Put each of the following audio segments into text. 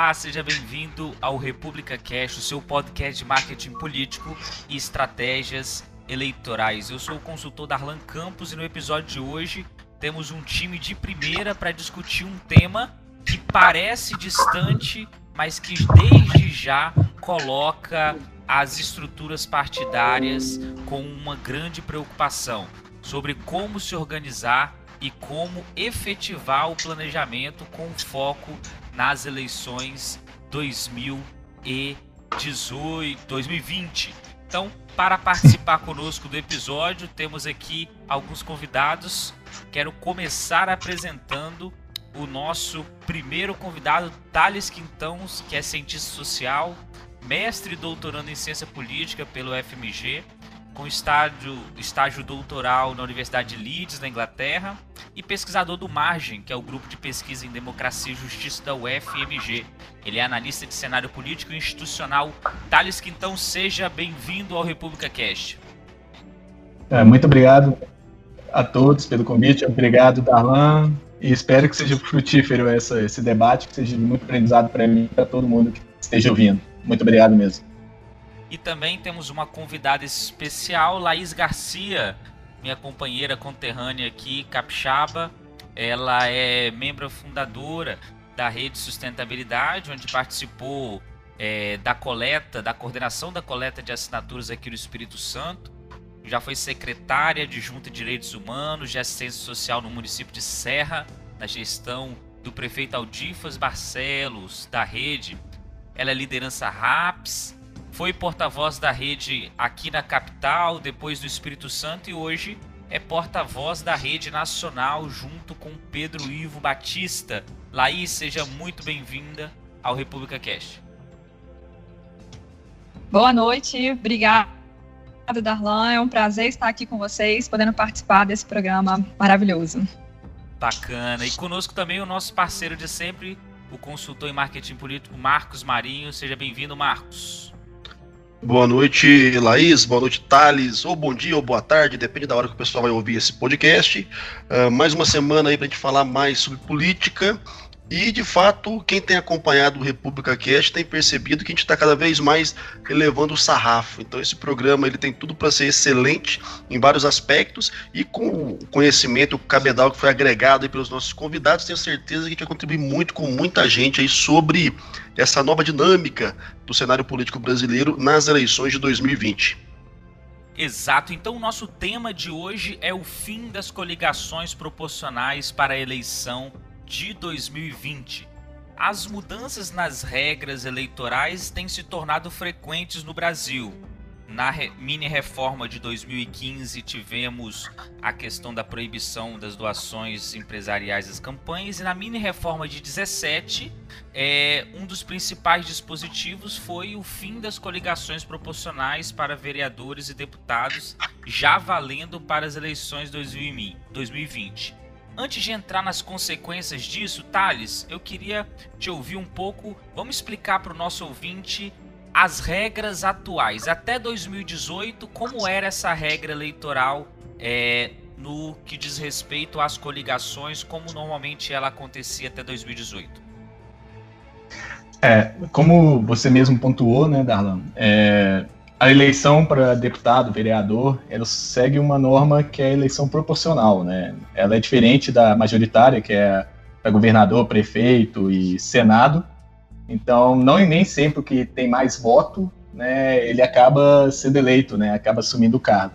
Olá, seja bem-vindo ao República Cash, o seu podcast de marketing político e estratégias eleitorais. Eu sou o consultor Darlan Campos e no episódio de hoje temos um time de primeira para discutir um tema que parece distante, mas que desde já coloca as estruturas partidárias com uma grande preocupação sobre como se organizar e como efetivar o planejamento com foco nas eleições 2018, 2020. Então, para participar conosco do episódio, temos aqui alguns convidados. Quero começar apresentando o nosso primeiro convidado, Thales Quintãos, que é cientista social, mestre e doutorando em ciência política pelo FMG, com estágio, estágio doutoral na Universidade de Leeds, na Inglaterra, e pesquisador do Margem, que é o grupo de pesquisa em democracia e justiça da UFMG. Ele é analista de cenário político e institucional. Thales Quintão, seja bem-vindo ao República Cast. É, muito obrigado a todos pelo convite, obrigado, Darlan, e espero que seja frutífero essa, esse debate, que seja muito aprendizado para mim e para todo mundo que esteja ouvindo. Muito obrigado mesmo. E também temos uma convidada especial, Laís Garcia, minha companheira conterrânea aqui, capixaba. Ela é membro fundadora da Rede Sustentabilidade, onde participou é, da coleta, da coordenação da coleta de assinaturas aqui no Espírito Santo. Já foi secretária de Junta de Direitos Humanos, de Assistência Social no município de Serra, na gestão do prefeito Aldifas Barcelos, da rede. Ela é liderança RAPS, foi porta-voz da rede aqui na capital, depois do Espírito Santo e hoje é porta-voz da rede nacional junto com Pedro Ivo Batista. Laís, seja muito bem-vinda ao República Cast. Boa noite, obrigado, Darlan. É um prazer estar aqui com vocês, podendo participar desse programa maravilhoso. Bacana. E conosco também o nosso parceiro de sempre, o consultor em marketing político Marcos Marinho. Seja bem-vindo, Marcos. Boa noite, Laís. Boa noite, Thales. Ou bom dia ou boa tarde, depende da hora que o pessoal vai ouvir esse podcast. Uh, mais uma semana aí para a gente falar mais sobre política e, de fato, quem tem acompanhado o República Cast tem percebido que a gente está cada vez mais elevando o sarrafo. Então, esse programa ele tem tudo para ser excelente em vários aspectos e com o conhecimento, o cabedal que foi agregado pelos nossos convidados, tenho certeza que a gente vai contribuir muito com muita gente aí sobre essa nova dinâmica do cenário político brasileiro nas eleições de 2020. Exato. Então, o nosso tema de hoje é o fim das coligações proporcionais para a eleição de 2020. As mudanças nas regras eleitorais têm se tornado frequentes no Brasil. Na re mini reforma de 2015, tivemos a questão da proibição das doações empresariais às campanhas, e na mini reforma de 17, é, um dos principais dispositivos foi o fim das coligações proporcionais para vereadores e deputados, já valendo para as eleições 2020. Antes de entrar nas consequências disso, Thales, eu queria te ouvir um pouco. Vamos explicar para o nosso ouvinte as regras atuais. Até 2018, como era essa regra eleitoral é, no que diz respeito às coligações, como normalmente ela acontecia até 2018? É, como você mesmo pontuou, né, Darlan? É, a eleição para deputado, vereador, ela segue uma norma que é a eleição proporcional, né? Ela é diferente da majoritária, que é para governador, prefeito e senado. Então, não nem sempre o que tem mais voto, né, ele acaba sendo eleito, né, acaba assumindo o cargo.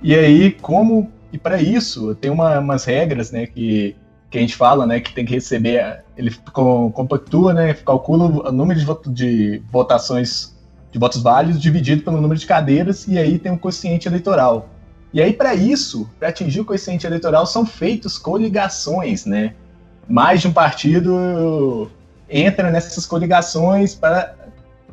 E aí, como e para isso tem uma, umas regras, né, que, que a gente fala, né, que tem que receber, ele compactua, né, calcula o número de, votações de votos válidos dividido pelo número de cadeiras, e aí tem um quociente eleitoral. E aí, para isso, para atingir o quociente eleitoral, são feitas coligações, né? Mais de um partido entra nessas coligações para,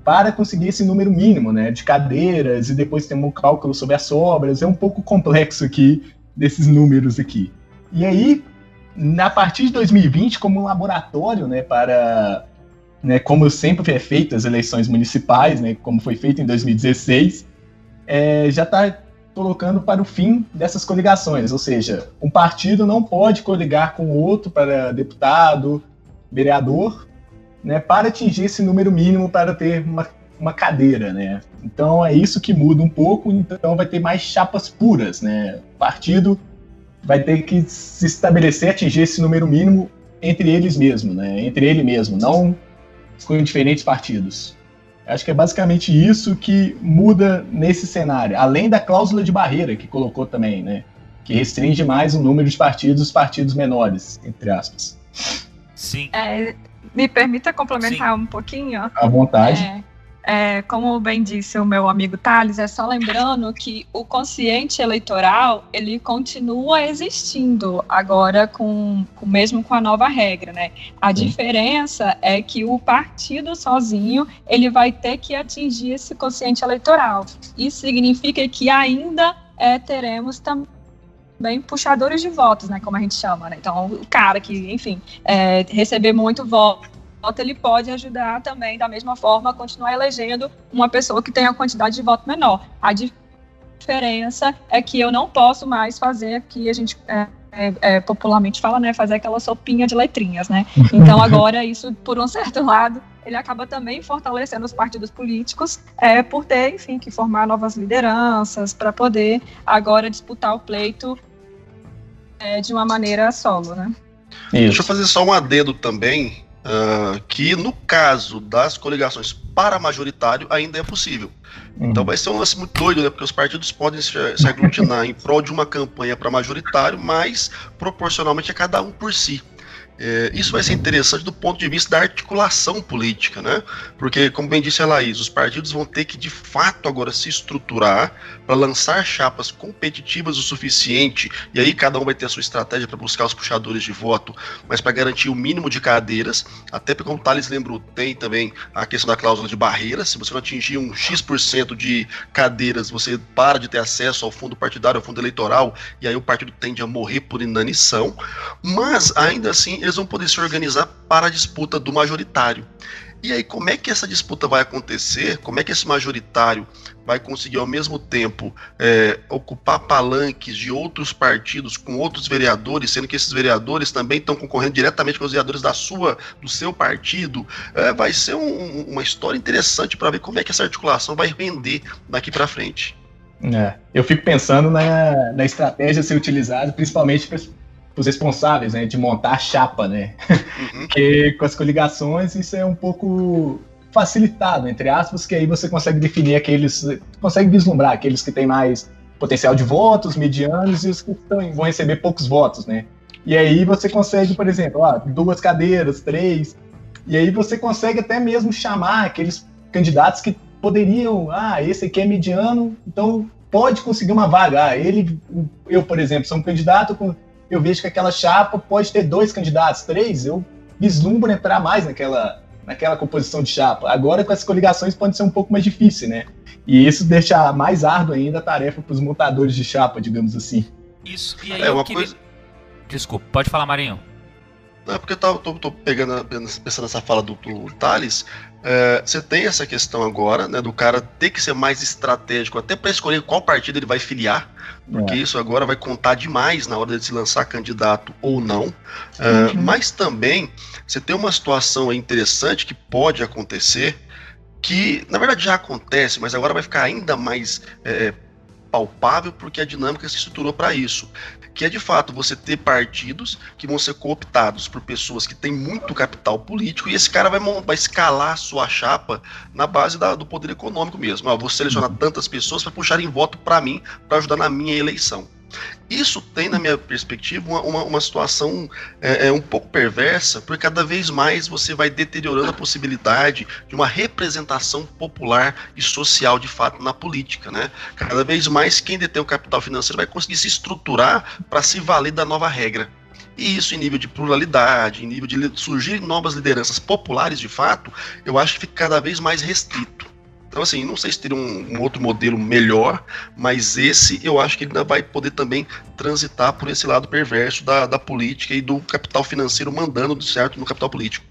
para conseguir esse número mínimo, né? De cadeiras, e depois tem um cálculo sobre as sobras. É um pouco complexo aqui, desses números aqui. E aí, a partir de 2020, como um laboratório, né, para né, como sempre é feito as eleições municipais, né, como foi feito em 2016, é, já está colocando para o fim dessas coligações, ou seja, um partido não pode coligar com outro para deputado, vereador, né, para atingir esse número mínimo para ter uma, uma cadeira, né? Então é isso que muda um pouco, então vai ter mais chapas puras, né? O partido vai ter que se estabelecer, atingir esse número mínimo entre eles mesmos, né? Entre ele mesmo, não com diferentes partidos. Acho que é basicamente isso que muda nesse cenário, além da cláusula de barreira que colocou também, né? Que restringe mais o número de partidos, os partidos menores, entre aspas. Sim. É, me permita complementar Sim. um pouquinho? À vontade. É, é, como bem disse o meu amigo Thales, é só lembrando que o consciente eleitoral ele continua existindo agora com, com mesmo com a nova regra, né? A Sim. diferença é que o partido sozinho ele vai ter que atingir esse consciente eleitoral. Isso significa que ainda é, teremos também bem puxadores de votos, né, como a gente chama, né? Então, o cara que, enfim, é, receber muito voto ele pode ajudar também, da mesma forma, a continuar elegendo uma pessoa que tenha a quantidade de voto menor. A diferença é que eu não posso mais fazer aqui, a gente é, é, é, popularmente fala, né, fazer aquela sopinha de letrinhas, né? Então agora isso, por um certo lado, ele acaba também fortalecendo os partidos políticos é, por ter, enfim, que formar novas lideranças para poder agora disputar o pleito é, de uma maneira solo, né? Isso. Deixa eu fazer só um adendo também Uh, que no caso das coligações para majoritário ainda é possível. Uhum. Então vai ser um lance muito doido, né? Porque os partidos podem se, se aglutinar em prol de uma campanha para majoritário, mas proporcionalmente a cada um por si. É, isso vai ser interessante do ponto de vista da articulação política, né? Porque, como bem disse a Laís, os partidos vão ter que de fato agora se estruturar para lançar chapas competitivas o suficiente, e aí cada um vai ter a sua estratégia para buscar os puxadores de voto, mas para garantir o mínimo de cadeiras, até porque, como o Thales lembrou, tem também a questão da cláusula de barreira, se você não atingir um X% de cadeiras, você para de ter acesso ao fundo partidário, ao fundo eleitoral, e aí o partido tende a morrer por inanição, mas ainda assim eles vão poder se organizar para a disputa do majoritário. E aí, como é que essa disputa vai acontecer? Como é que esse majoritário vai conseguir, ao mesmo tempo, é, ocupar palanques de outros partidos com outros vereadores, sendo que esses vereadores também estão concorrendo diretamente com os vereadores da sua, do seu partido? É, vai ser um, uma história interessante para ver como é que essa articulação vai render daqui para frente. É, eu fico pensando na, na estratégia a ser utilizada, principalmente os responsáveis né, de montar a chapa, né? Uhum. Porque com as coligações isso é um pouco facilitado, entre aspas, que aí você consegue definir aqueles, consegue vislumbrar aqueles que têm mais potencial de votos, medianos, e os que tão, vão receber poucos votos, né? E aí você consegue, por exemplo, ó, duas cadeiras, três, e aí você consegue até mesmo chamar aqueles candidatos que poderiam, ah, esse aqui é mediano, então pode conseguir uma vaga. Ah, ele, eu, por exemplo, sou um candidato com eu vejo que aquela chapa pode ter dois candidatos, três, eu vislumbro entrar mais naquela, naquela composição de chapa. Agora, com essas coligações, pode ser um pouco mais difícil, né? E isso deixa mais árdua ainda a tarefa para os montadores de chapa, digamos assim. Isso, e aí é uma queria... coisa. Desculpa, pode falar, Marinho. Não, é porque eu tô, tô, tô pegando, pensando nessa fala do, do Thales. É, você tem essa questão agora, né, do cara ter que ser mais estratégico, até para escolher qual partido ele vai filiar, porque é. isso agora vai contar demais na hora de se lançar candidato ou não. É, uhum. Mas também você tem uma situação interessante que pode acontecer, que na verdade já acontece, mas agora vai ficar ainda mais é, palpável porque a dinâmica se estruturou para isso que é de fato você ter partidos que vão ser cooptados por pessoas que têm muito capital político e esse cara vai, vai escalar a sua chapa na base da, do poder econômico mesmo. Ah, vou selecionar uhum. tantas pessoas para puxarem voto para mim, para ajudar na minha eleição. Isso tem, na minha perspectiva, uma, uma, uma situação é, é, um pouco perversa, porque cada vez mais você vai deteriorando a possibilidade de uma representação popular e social de fato na política. Né? Cada vez mais quem detém o capital financeiro vai conseguir se estruturar para se valer da nova regra. E isso em nível de pluralidade, em nível de surgir novas lideranças populares de fato, eu acho que fica cada vez mais restrito. Então, assim, não sei se teria um, um, outro modelo melhor, mas esse eu acho que ele ainda vai poder também transitar por esse lado perverso da, da política e do capital financeiro mandando certo no capital político.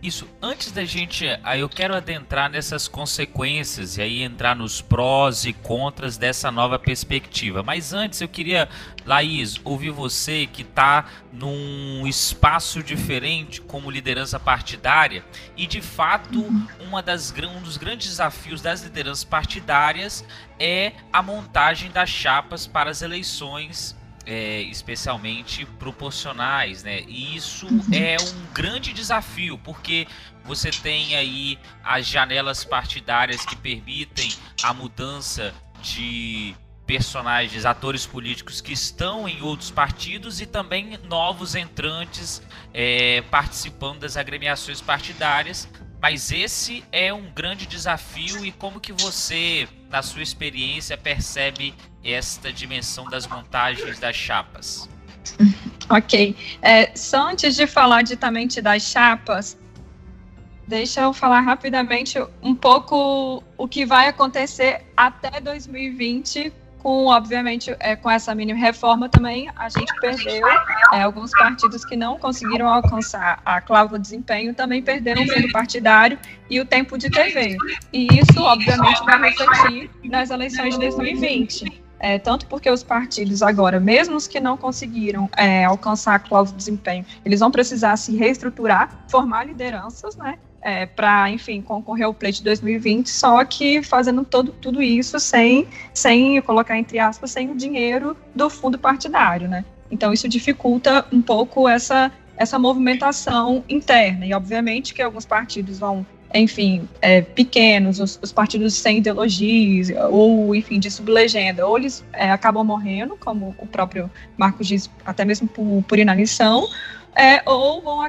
Isso, antes da gente. Aí eu quero adentrar nessas consequências e aí entrar nos prós e contras dessa nova perspectiva. Mas antes eu queria, Laís, ouvir você que está num espaço diferente como liderança partidária e de fato uma das, um dos grandes desafios das lideranças partidárias é a montagem das chapas para as eleições é, especialmente proporcionais, né? E isso uhum. é um grande desafio, porque você tem aí as janelas partidárias que permitem a mudança de personagens, atores políticos que estão em outros partidos e também novos entrantes é, participando das agremiações partidárias. Mas esse é um grande desafio e como que você, na sua experiência, percebe esta dimensão das montagens das chapas? Ok. É, só antes de falar ditamente das chapas, deixa eu falar rapidamente um pouco o que vai acontecer até 2020 com, obviamente, é, com essa mini reforma também, a gente perdeu é, alguns partidos que não conseguiram alcançar a cláusula de desempenho, também perderam o fundo partidário e o tempo de TV. E isso, obviamente, vai refletir nas eleições de 2020. É, tanto porque os partidos agora, mesmo os que não conseguiram é, alcançar a cláusula de desempenho, eles vão precisar se reestruturar, formar lideranças, né? É, para, enfim, concorrer ao pleito de 2020, só que fazendo todo, tudo isso sem, sem colocar entre aspas, sem o dinheiro do fundo partidário, né? Então isso dificulta um pouco essa, essa movimentação interna. E obviamente que alguns partidos vão enfim, é, pequenos, os, os, partidos sem ideologias, ou, enfim, de sublegenda, ou eles é, acabam morrendo, como o próprio Marcos diz, até mesmo por, por inanição, é, ou vão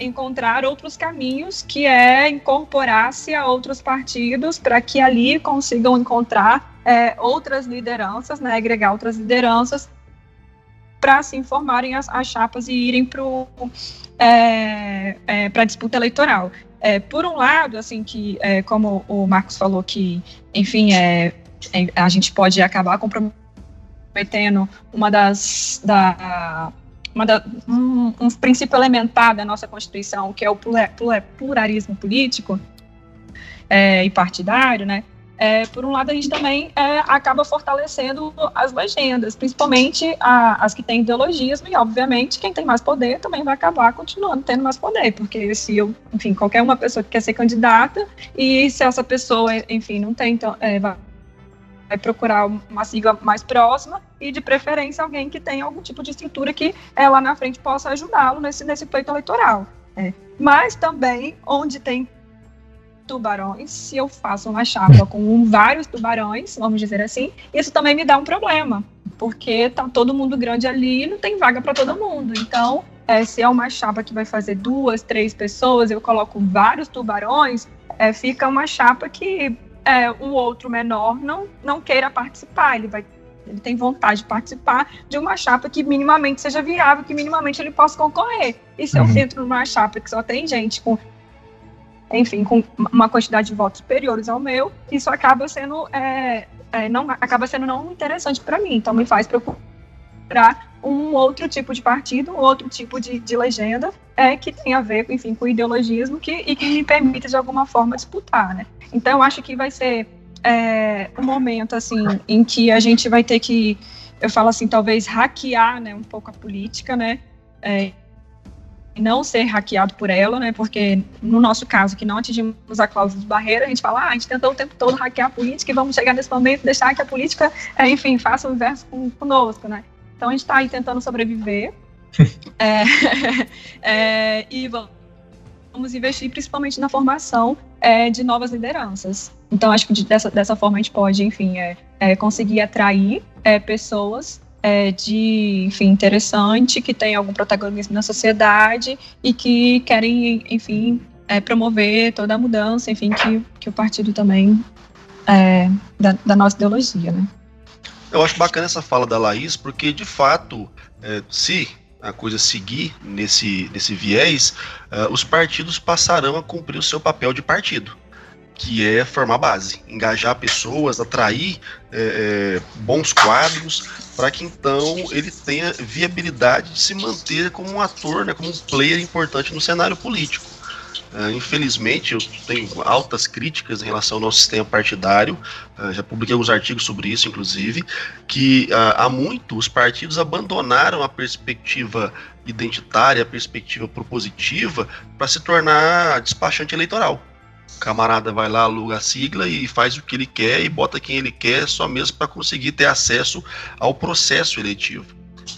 encontrar outros caminhos, que é incorporar-se a outros partidos, para que ali consigam encontrar é, outras lideranças, né, agregar outras lideranças, para se formarem as, as, chapas e irem para é, é, a disputa eleitoral. É, por um lado, assim, que, é, como o Marcos falou, que, enfim, é, é a gente pode acabar comprometendo uma das. Da, uma da, um, um, princípio elementar da nossa Constituição, que é o pluralismo político é, e partidário, né? É, por um lado, a gente também é, acaba fortalecendo as legendas, principalmente a, as que têm ideologismo, e obviamente quem tem mais poder também vai acabar continuando tendo mais poder, porque se eu, enfim, qualquer uma pessoa que quer ser candidata, e se essa pessoa, enfim, não tem, então, é, vai, vai procurar uma sigla mais próxima, e de preferência alguém que tenha algum tipo de estrutura que é, lá na frente possa ajudá-lo nesse, nesse pleito eleitoral. É. Mas também, onde tem tubarões, se eu faço uma chapa com vários tubarões, vamos dizer assim, isso também me dá um problema, porque tá todo mundo grande ali e não tem vaga para todo mundo. Então, é, se é uma chapa que vai fazer duas, três pessoas, eu coloco vários tubarões, é, fica uma chapa que é, um outro menor não, não queira participar, ele vai ele tem vontade de participar de uma chapa que minimamente seja viável, que minimamente ele possa concorrer. E se uhum. eu entro numa chapa que só tem gente com enfim, com uma quantidade de votos superiores ao meu, isso acaba sendo é, é, não acaba sendo não interessante para mim. Então me faz procurar um outro tipo de partido, um outro tipo de, de legenda é, que tem a ver, enfim, com ideologismo que, e que me permite de alguma forma disputar, né? Então acho que vai ser é, um momento assim em que a gente vai ter que, eu falo assim, talvez hackear, né, um pouco a política, né? É, não ser hackeado por ela, né? Porque no nosso caso, que não atingimos a cláusula de barreira, a gente fala, ah, a gente tentou o tempo todo hackear a política e vamos chegar nesse momento e deixar que a política, é, enfim, faça o inverso com, conosco, né? Então a gente está aí tentando sobreviver é, é, e vamos investir principalmente na formação é, de novas lideranças. Então acho que dessa, dessa forma a gente pode, enfim, é, é, conseguir atrair pessoas é, de, enfim, interessante, que tem algum protagonismo na sociedade e que querem, enfim, é, promover toda a mudança, enfim, que, que o partido também é, da, da, nossa ideologia, né? Eu acho bacana essa fala da Laís, porque de fato, é, se a coisa seguir nesse, nesse viés, uh, os partidos passarão a cumprir o seu papel de partido que é formar base, engajar pessoas, atrair é, é, bons quadros, para que então ele tenha viabilidade de se manter como um ator, né, como um player importante no cenário político. Uh, infelizmente, eu tenho altas críticas em relação ao nosso sistema partidário, uh, já publiquei alguns artigos sobre isso, inclusive, que uh, há muito os partidos abandonaram a perspectiva identitária, a perspectiva propositiva, para se tornar despachante eleitoral. Camarada vai lá, aluga a sigla e faz o que ele quer e bota quem ele quer só mesmo para conseguir ter acesso ao processo eletivo.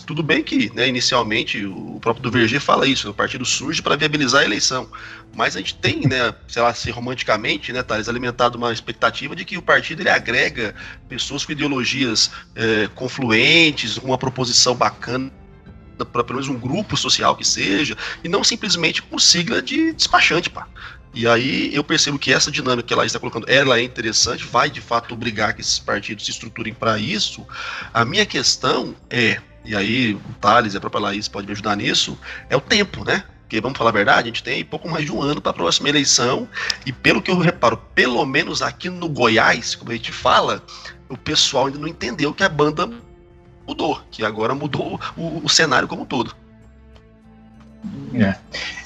Tudo bem que, né, inicialmente, o próprio do Verger fala isso, o partido surge para viabilizar a eleição. Mas a gente tem, né, sei lá, se romanticamente, né, Thales, alimentado uma expectativa de que o partido ele agrega pessoas com ideologias é, confluentes, uma proposição bacana para pelo menos um grupo social que seja, e não simplesmente com sigla de despachante, pá. E aí eu percebo que essa dinâmica que ela está colocando, ela é interessante, vai de fato obrigar que esses partidos se estruturem para isso. A minha questão é, e aí o Thales e a própria Laís pode me ajudar nisso, é o tempo, né? Porque vamos falar a verdade, a gente tem pouco mais de um ano para a próxima eleição, e pelo que eu reparo, pelo menos aqui no Goiás, como a gente fala, o pessoal ainda não entendeu que a banda mudou, que agora mudou o, o cenário como um todo. É.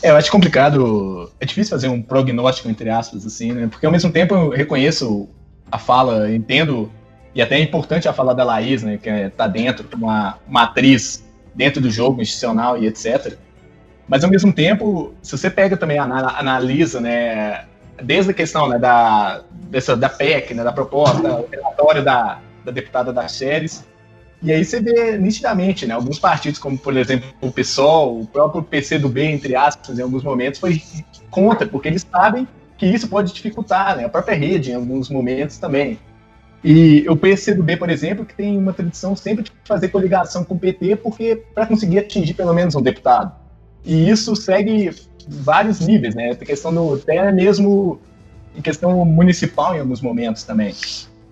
é. eu acho complicado, é difícil fazer um prognóstico, entre aspas, assim, né? Porque ao mesmo tempo eu reconheço a fala, entendo, e até é importante a fala da Laís, né? Que é, tá dentro, uma matriz dentro do jogo institucional e etc. Mas ao mesmo tempo, se você pega também, analisa, né? Desde a questão né, da, dessa, da PEC, né, da proposta, o relatório da, da deputada das séries, e aí você vê nitidamente, né? Alguns partidos, como por exemplo o PSOL, o próprio PCdoB, entre aspas, em alguns momentos, foi contra, porque eles sabem que isso pode dificultar, né? A própria rede, em alguns momentos também. E o PCdoB, por exemplo, que tem uma tradição sempre de fazer coligação com o PT, porque para conseguir atingir pelo menos um deputado. E isso segue vários níveis, né? A questão do até mesmo em questão municipal em alguns momentos também.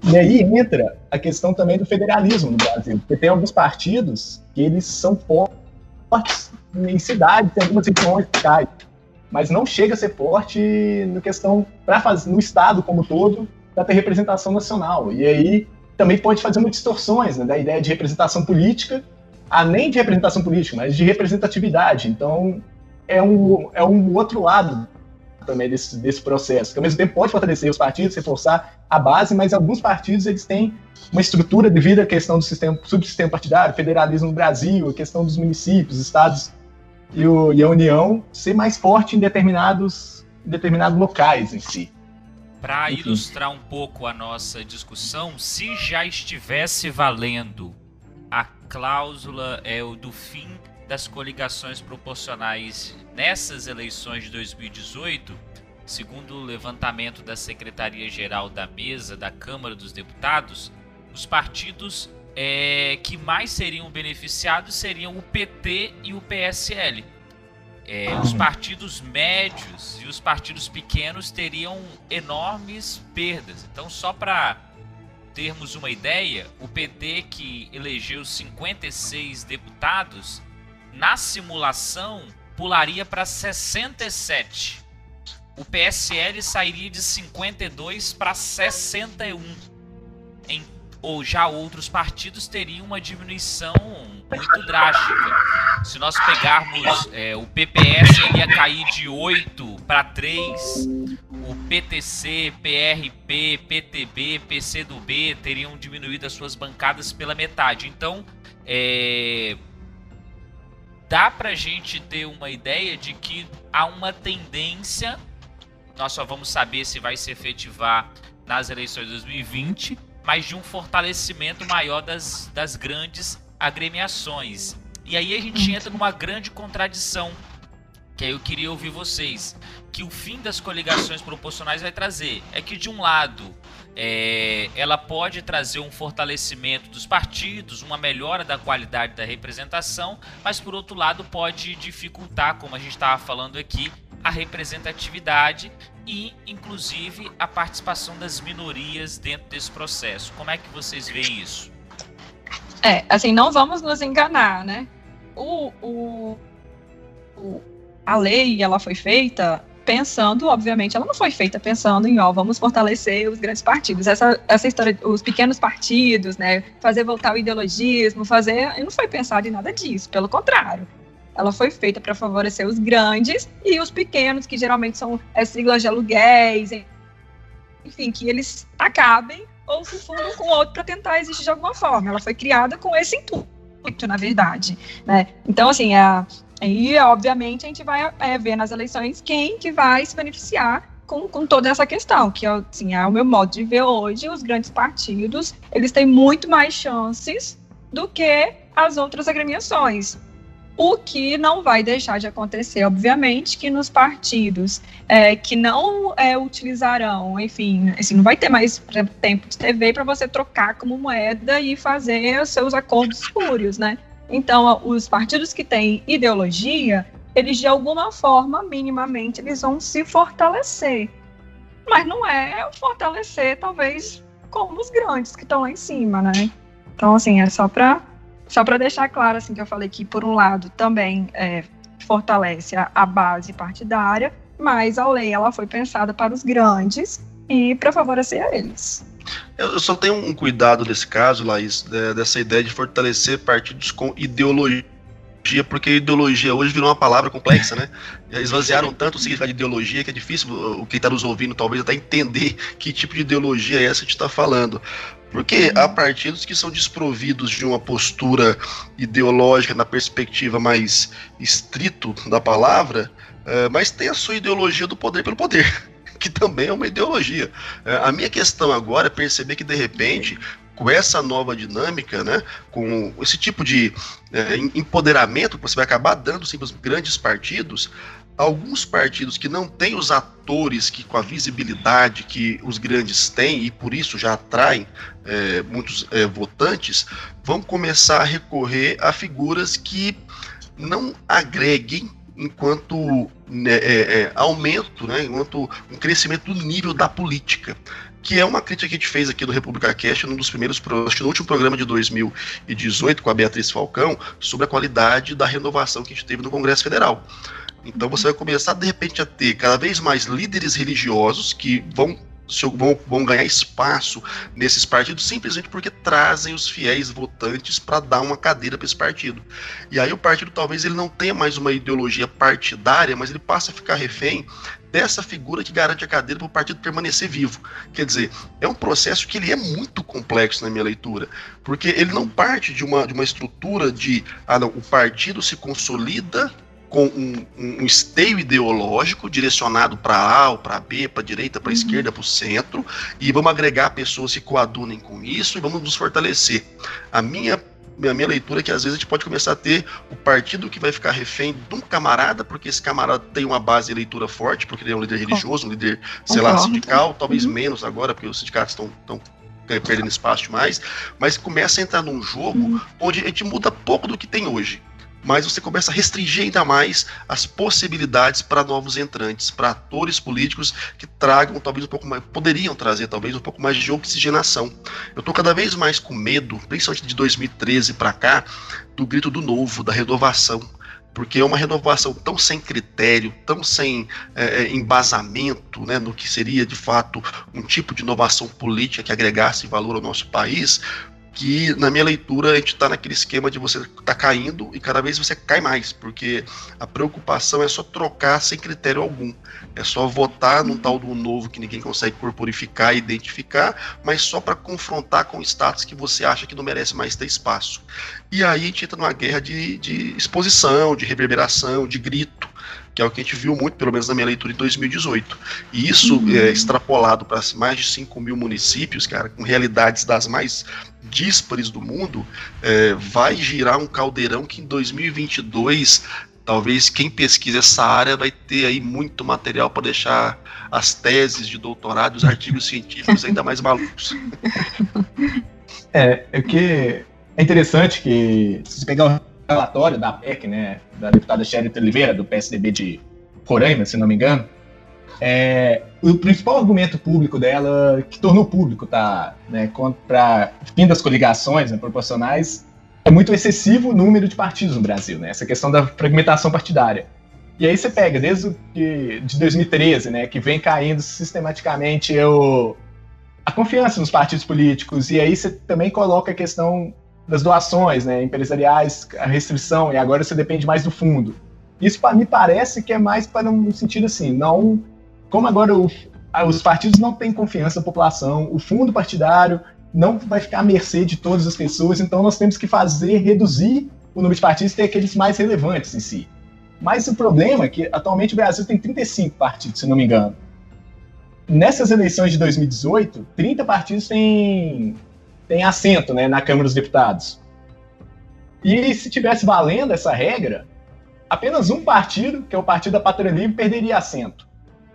E aí entra a questão também do federalismo no Brasil, porque tem alguns partidos que eles são fortes em cidades, tem algumas regiões locais, mas não chega a ser forte na questão para fazer no estado como todo para ter representação nacional. E aí também pode fazer muitas distorções né, da ideia de representação política, além de representação política, mas de representatividade. Então é um, é um outro lado também desse, desse processo, que ao mesmo tempo pode fortalecer os partidos, reforçar a base, mas alguns partidos eles têm uma estrutura devido à questão do sistema, subsistema partidário, federalismo no Brasil, a questão dos municípios, estados e, o, e a União ser mais forte em determinados, em determinados locais em si. Para ilustrar um pouco a nossa discussão, se já estivesse valendo a cláusula é o do fim das coligações proporcionais nessas eleições de 2018, segundo o levantamento da Secretaria-Geral da Mesa da Câmara dos Deputados, os partidos é, que mais seriam beneficiados seriam o PT e o PSL. É, os partidos médios e os partidos pequenos teriam enormes perdas. Então, só para termos uma ideia, o PT, que elegeu 56 deputados, na simulação pularia para 67. O PSL sairia de 52 para 61. Em, ou já outros partidos teriam uma diminuição muito drástica. Se nós pegarmos é, o PPS, ele ia cair de 8 para 3. O PTC, PRP, PTB, PCdoB teriam diminuído as suas bancadas pela metade. Então, é, dá pra gente ter uma ideia de que há uma tendência, nós só vamos saber se vai se efetivar nas eleições de 2020, mas de um fortalecimento maior das, das grandes agremiações. E aí a gente entra numa grande contradição, que aí eu queria ouvir vocês, que o fim das coligações proporcionais vai trazer é que de um lado é, ela pode trazer um fortalecimento dos partidos, uma melhora da qualidade da representação, mas por outro lado pode dificultar, como a gente estava falando aqui, a representatividade e, inclusive, a participação das minorias dentro desse processo. Como é que vocês veem isso? É, assim, não vamos nos enganar, né? O, o, o a lei, ela foi feita pensando, obviamente, ela não foi feita pensando em, ó, vamos fortalecer os grandes partidos. Essa, essa história, os pequenos partidos, né, fazer voltar o ideologismo, fazer, não foi pensado em nada disso, pelo contrário. ela foi feita para favorecer os grandes e os pequenos, que geralmente são é, siglas de aluguéis, enfim, que eles acabem ou se fundam com outro para tentar existir de alguma forma. Ela foi criada com esse intuito, na verdade. Né? Então, assim, a, aí, obviamente, a gente vai é, ver nas eleições quem que vai se beneficiar com, com toda essa questão, que assim, é o meu modo de ver hoje, os grandes partidos, eles têm muito mais chances do que as outras agremiações. O que não vai deixar de acontecer, obviamente, que nos partidos é, que não é, utilizarão, enfim, assim, não vai ter mais tempo de TV para você trocar como moeda e fazer os seus acordos espúrios, né? Então, os partidos que têm ideologia, eles de alguma forma, minimamente, eles vão se fortalecer. Mas não é fortalecer, talvez, como os grandes que estão lá em cima, né? Então, assim, é só para só para deixar claro, assim, que eu falei que, por um lado, também é, fortalece a, a, base partidária, mas a lei ela foi pensada para os grandes e para favorecer a eles. Eu só tenho um cuidado nesse caso, Laís, dessa ideia de fortalecer partidos com ideologia porque ideologia hoje virou uma palavra complexa, né? Esvaziaram tanto o significado de ideologia que é difícil o que está nos ouvindo talvez até entender que tipo de ideologia é essa que a gente está falando. Porque há partidos que são desprovidos de uma postura ideológica na perspectiva mais estrito da palavra, é, mas tem a sua ideologia do poder pelo poder, que também é uma ideologia. É, a minha questão agora é perceber que, de repente, com essa nova dinâmica, né, com esse tipo de é, empoderamento que você vai acabar dando sim, para os grandes partidos, alguns partidos que não têm os atores que com a visibilidade que os grandes têm e por isso já atraem é, muitos é, votantes, vão começar a recorrer a figuras que não agreguem enquanto né, é, é, aumento, né, enquanto um crescimento do nível da política que é uma crítica que a gente fez aqui do República Cast num dos primeiros, acho que no último programa de 2018 com a Beatriz Falcão, sobre a qualidade da renovação que a gente teve no Congresso Federal. Então você vai começar de repente a ter cada vez mais líderes religiosos que vão vão, vão ganhar espaço nesses partidos simplesmente porque trazem os fiéis votantes para dar uma cadeira para esse partido. E aí o partido talvez ele não tenha mais uma ideologia partidária, mas ele passa a ficar refém dessa figura que garante a cadeira para o partido permanecer vivo. Quer dizer, é um processo que ele é muito complexo na minha leitura, porque ele não parte de uma, de uma estrutura de ah, não, o partido se consolida com um, um, esteio ideológico direcionado para A ou para B, para direita, para uhum. esquerda, para o centro, e vamos agregar pessoas que coadunem com isso e vamos nos fortalecer. A minha a minha leitura é que às vezes a gente pode começar a ter o partido que vai ficar refém de um camarada, porque esse camarada tem uma base de leitura forte, porque ele é um líder religioso, um líder, sei lá, sindical, talvez uhum. menos agora, porque os sindicatos estão perdendo espaço demais, mas começa a entrar num jogo uhum. onde a gente muda pouco do que tem hoje mas você começa a restringir ainda mais as possibilidades para novos entrantes, para atores políticos que tragam talvez um pouco mais, poderiam trazer talvez um pouco mais de oxigenação. Eu estou cada vez mais com medo, principalmente de 2013 para cá, do grito do novo, da renovação. Porque é uma renovação tão sem critério, tão sem é, é embasamento né, no que seria de fato um tipo de inovação política que agregasse valor ao nosso país, que na minha leitura a gente está naquele esquema de você tá caindo e cada vez você cai mais, porque a preocupação é só trocar sem critério algum. É só votar num tal do novo que ninguém consegue corporificar e identificar, mas só para confrontar com status que você acha que não merece mais ter espaço. E aí a gente entra numa guerra de, de exposição, de reverberação, de grito que é o que a gente viu muito, pelo menos na minha leitura, em 2018. E isso uhum. é extrapolado para mais de 5 mil municípios, cara, com realidades das mais díspares do mundo, é, vai girar um caldeirão que em 2022 talvez quem pesquisa essa área vai ter aí muito material para deixar as teses de doutorado, os artigos científicos ainda mais malucos. É, é que é interessante que se você pegar o relatório da PEC, né, da deputada Sherry Oliveira, do PSDB de Roraima, se não me engano, é, o principal argumento público dela, que tornou público, tá, né, contra fim das coligações né, proporcionais, é muito excessivo o número de partidos no Brasil, né, essa questão da fragmentação partidária. E aí você pega, desde que, de 2013, né, que vem caindo sistematicamente o, a confiança nos partidos políticos, e aí você também coloca a questão das doações né, empresariais, a restrição, e agora você depende mais do fundo. Isso me parece que é mais para um sentido assim, não. Como agora o, os partidos não têm confiança da população, o fundo partidário não vai ficar à mercê de todas as pessoas, então nós temos que fazer, reduzir o número de partidos e ter aqueles mais relevantes em si. Mas o problema é que atualmente o Brasil tem 35 partidos, se não me engano. Nessas eleições de 2018, 30 partidos têm, têm assento né, na Câmara dos Deputados. E se tivesse valendo essa regra, apenas um partido, que é o Partido da Pátria Livre, perderia assento.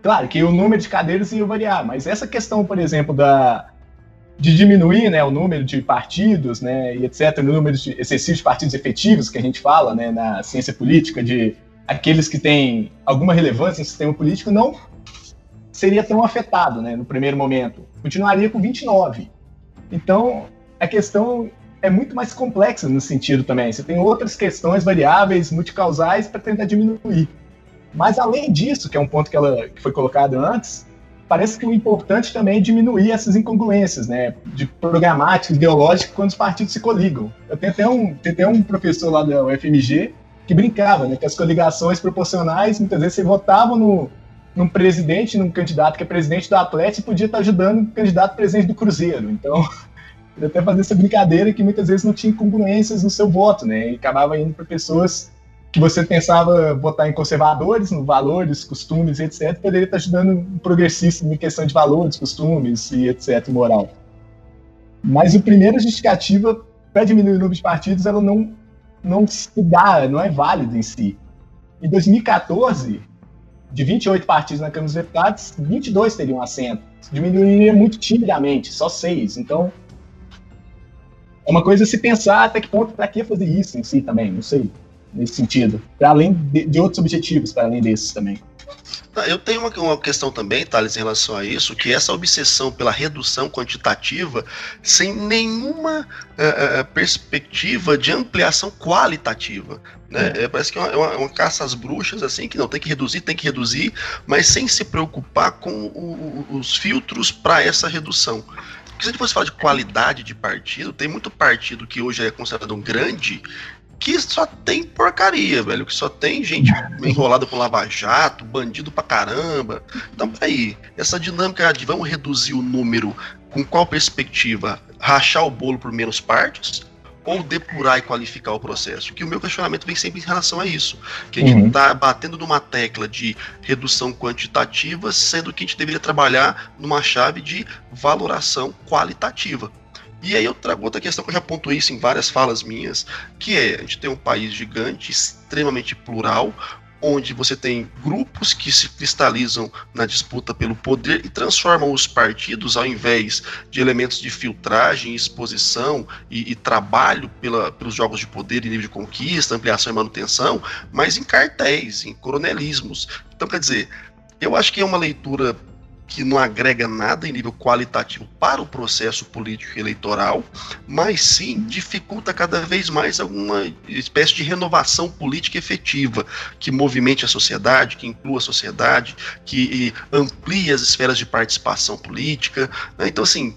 Claro que o número de cadeiras ia variar, mas essa questão, por exemplo, da, de diminuir né, o número de partidos né, e etc., o número de, excessivo de partidos efetivos que a gente fala né, na ciência política, de aqueles que têm alguma relevância no sistema político não seria tão afetado né, no primeiro momento. Continuaria com 29. Então, a questão é muito mais complexa no sentido também. Você tem outras questões variáveis multicausais para tentar diminuir. Mas, além disso, que é um ponto que, ela, que foi colocado antes, parece que o importante também é diminuir essas incongruências, né, de programática, ideológica, quando os partidos se coligam. Eu tenho até um, tenho até um professor lá da UFMG que brincava, né, que as coligações proporcionais, muitas vezes você votava no, num presidente, num candidato que é presidente do Atlético podia estar ajudando o candidato presidente do Cruzeiro. Então, até fazia essa brincadeira que muitas vezes não tinha incongruências no seu voto, né, e acabava indo para pessoas que você pensava votar em conservadores, no valores, costumes, etc., poderia estar ajudando um progressista em questão de valores, costumes e etc., moral. Mas a primeira justificativa para diminuir o número de partidos, ela não não se dá, não é válido em si. Em 2014, de 28 partidos na Câmara dos Deputados, 22 teriam assento. Diminuiria muito timidamente, só seis. Então, é uma coisa se pensar até que ponto, para que fazer isso em si também, não sei, nesse sentido. Para além de, de outros objetivos, para além desses também. Eu tenho uma, uma, questão também, Thales, em relação a isso, que essa obsessão pela redução quantitativa, sem nenhuma uh, uh, perspectiva de ampliação qualitativa. Né? É. É, parece que é uma, é uma, caça às bruxas, assim, que não tem que reduzir, tem que reduzir, mas sem se preocupar com o, os filtros para essa redução. Porque se a gente fosse falar de qualidade de partido, tem muito partido que hoje é considerado um grande que só tem porcaria, velho. Que só tem gente enrolada com lava-jato, bandido pra caramba. Então, aí, essa dinâmica de vamos reduzir o número com qual perspectiva? Rachar o bolo por menos partes? Ou depurar e qualificar o processo? Que o meu questionamento vem sempre em relação a isso. Que a gente uhum. tá batendo numa tecla de redução quantitativa, sendo que a gente deveria trabalhar numa chave de valoração qualitativa. E aí eu trago outra questão que eu já pontuei isso em várias falas minhas, que é, a gente tem um país gigante, extremamente plural, onde você tem grupos que se cristalizam na disputa pelo poder e transformam os partidos, ao invés de elementos de filtragem, exposição e, e trabalho pela, pelos jogos de poder e nível de conquista, ampliação e manutenção, mas em cartéis, em coronelismos. Então, quer dizer, eu acho que é uma leitura que não agrega nada em nível qualitativo para o processo político eleitoral, mas sim dificulta cada vez mais alguma espécie de renovação política efetiva que movimente a sociedade, que inclua a sociedade, que amplie as esferas de participação política. Né? Então, assim,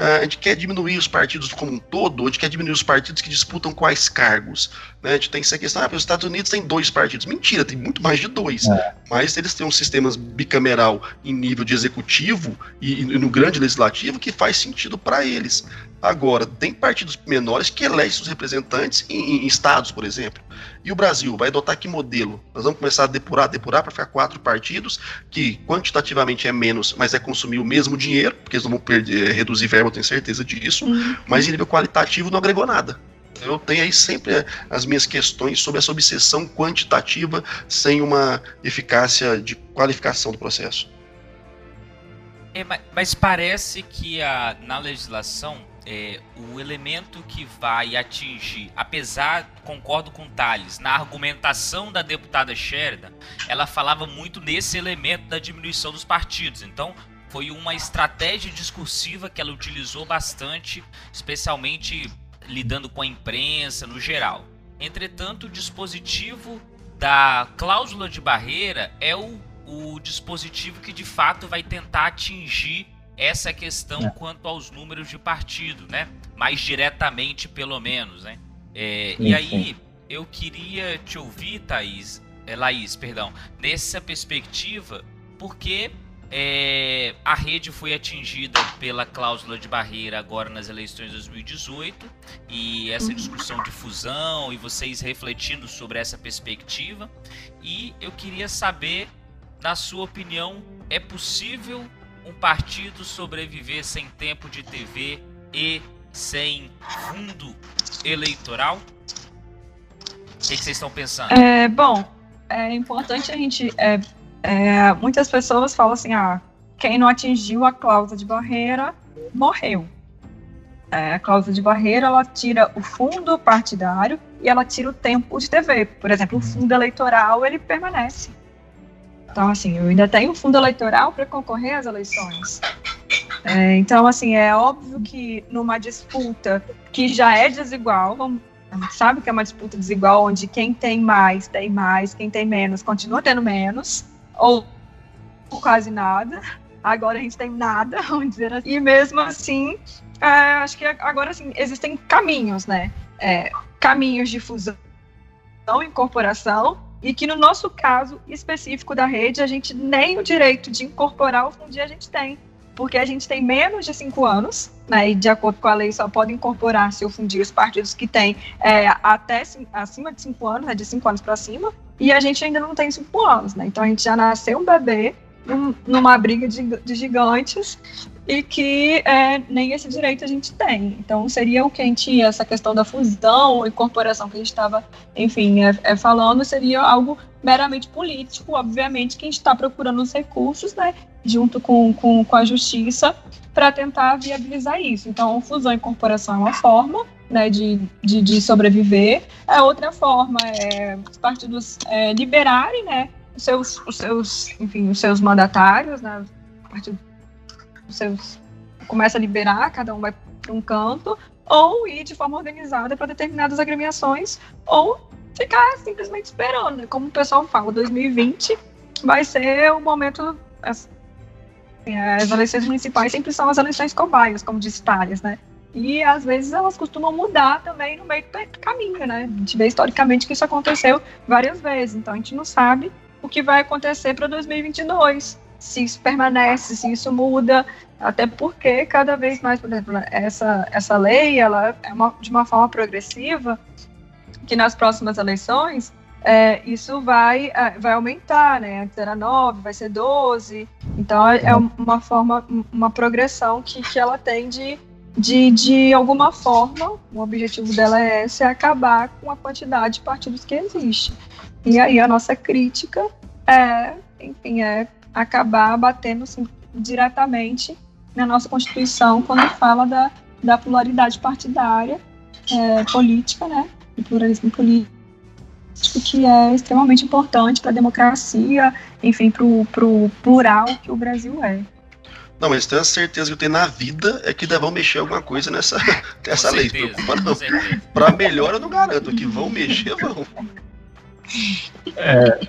a gente quer diminuir os partidos como um todo, a gente quer diminuir os partidos que disputam quais cargos. Né? A gente tem essa questão, ah, os Estados Unidos tem dois partidos. Mentira, tem muito mais de dois. É. Mas eles têm um sistema bicameral em nível de executivo e, e no grande legislativo que faz sentido para eles. Agora, tem partidos menores que elegem seus representantes em, em, estados, por exemplo. E o Brasil vai adotar que modelo? Nós vamos começar a depurar, depurar para ficar quatro partidos, que quantitativamente é menos, mas é consumir o mesmo dinheiro, porque eles não vão perder, é, reduzir verba, eu tenho certeza disso, uhum. mas em nível qualitativo não agregou nada. Eu tenho aí sempre as minhas questões sobre essa obsessão quantitativa sem uma eficácia de qualificação do processo. É, mas parece que a, na legislação é, o elemento que vai atingir, apesar, concordo com Thales, na argumentação da deputada Sheridan, ela falava muito nesse elemento da diminuição dos partidos. Então, foi uma estratégia discursiva que ela utilizou bastante, especialmente lidando com a imprensa no geral. Entretanto, o dispositivo da cláusula de barreira é o, o dispositivo que de fato vai tentar atingir essa questão é. quanto aos números de partido, né? Mais diretamente, pelo menos, né? É, sim, e aí, sim. eu queria te ouvir, Thaís, é, Laís, perdão, nessa perspectiva, porque é, a rede foi atingida pela cláusula de barreira agora nas eleições de 2018 e essa uhum. discussão de fusão e vocês refletindo sobre essa perspectiva. E eu queria saber, na sua opinião, é possível um partido sobreviver sem tempo de TV e sem fundo eleitoral? O que, que vocês estão pensando? É, bom, é importante a gente é, é, muitas pessoas falam assim, ah, quem não atingiu a cláusula de barreira morreu. É, a cláusula de barreira ela tira o fundo partidário e ela tira o tempo de TV. Por exemplo, o fundo eleitoral ele permanece. Então, assim, eu ainda tenho fundo eleitoral para concorrer às eleições. É, então, assim, é óbvio que numa disputa que já é desigual, vamos, a gente sabe que é uma disputa desigual, onde quem tem mais tem mais, quem tem menos continua tendo menos ou quase nada. Agora a gente tem nada, vamos dizer assim. E mesmo assim, é, acho que agora assim, existem caminhos, né? É, caminhos de fusão, incorporação, e que no nosso caso específico da rede, a gente nem o direito de incorporar o fundo a gente tem. Porque a gente tem menos de cinco anos, né, e de acordo com a lei só pode incorporar se o fundir os partidos que têm é, até acima de cinco anos, é de cinco anos para cima, e a gente ainda não tem cinco anos, né? Então a gente já nasceu um bebê num, numa briga de, de, gigantes e que é, nem esse direito a gente tem. Então seria o que a gente, essa questão da fusão, incorporação que a gente estava, enfim, é, é, falando, seria algo meramente político, obviamente, que a gente está procurando os recursos, né, junto com, com, com a justiça, para tentar viabilizar isso. Então, fusão e incorporação é uma forma, né, de, de, de, sobreviver. A outra forma é os partidos é, liberarem, né, os seus, os seus, enfim, os seus mandatários, né, partido, seus começa a liberar, cada um vai para um canto, ou ir de forma organizada para determinadas agremiações, ou ficar simplesmente esperando, né, como o pessoal fala, 2020 vai ser o momento as, as eleições municipais sempre são as eleições cobaias, como diz Thales, né? E às vezes elas costumam mudar também no meio do caminho, né? A gente vê historicamente que isso aconteceu várias vezes, então a gente não sabe o que vai acontecer para 2022, se isso permanece, se isso muda, até porque cada vez mais, por exemplo, essa, essa lei ela é uma, de uma forma progressiva, que nas próximas eleições é, isso vai, é, vai aumentar, né? Antes era 9, vai ser 12. Então é, é uma forma, uma progressão que, que ela tem de de, de alguma forma, o objetivo dela é esse, é acabar com a quantidade de partidos que existe. E aí a nossa crítica é, enfim, é acabar batendo assim, diretamente na nossa Constituição quando fala da, da pluralidade partidária é, política, né, o pluralismo político, que é extremamente importante para a democracia, enfim, para o plural que o Brasil é. Não, mas tenho a certeza que eu tenho na vida é que vão mexer alguma coisa nessa, nessa lei. Certeza, preocupa não. Pra melhor eu não garanto, que vão mexer, vão. É...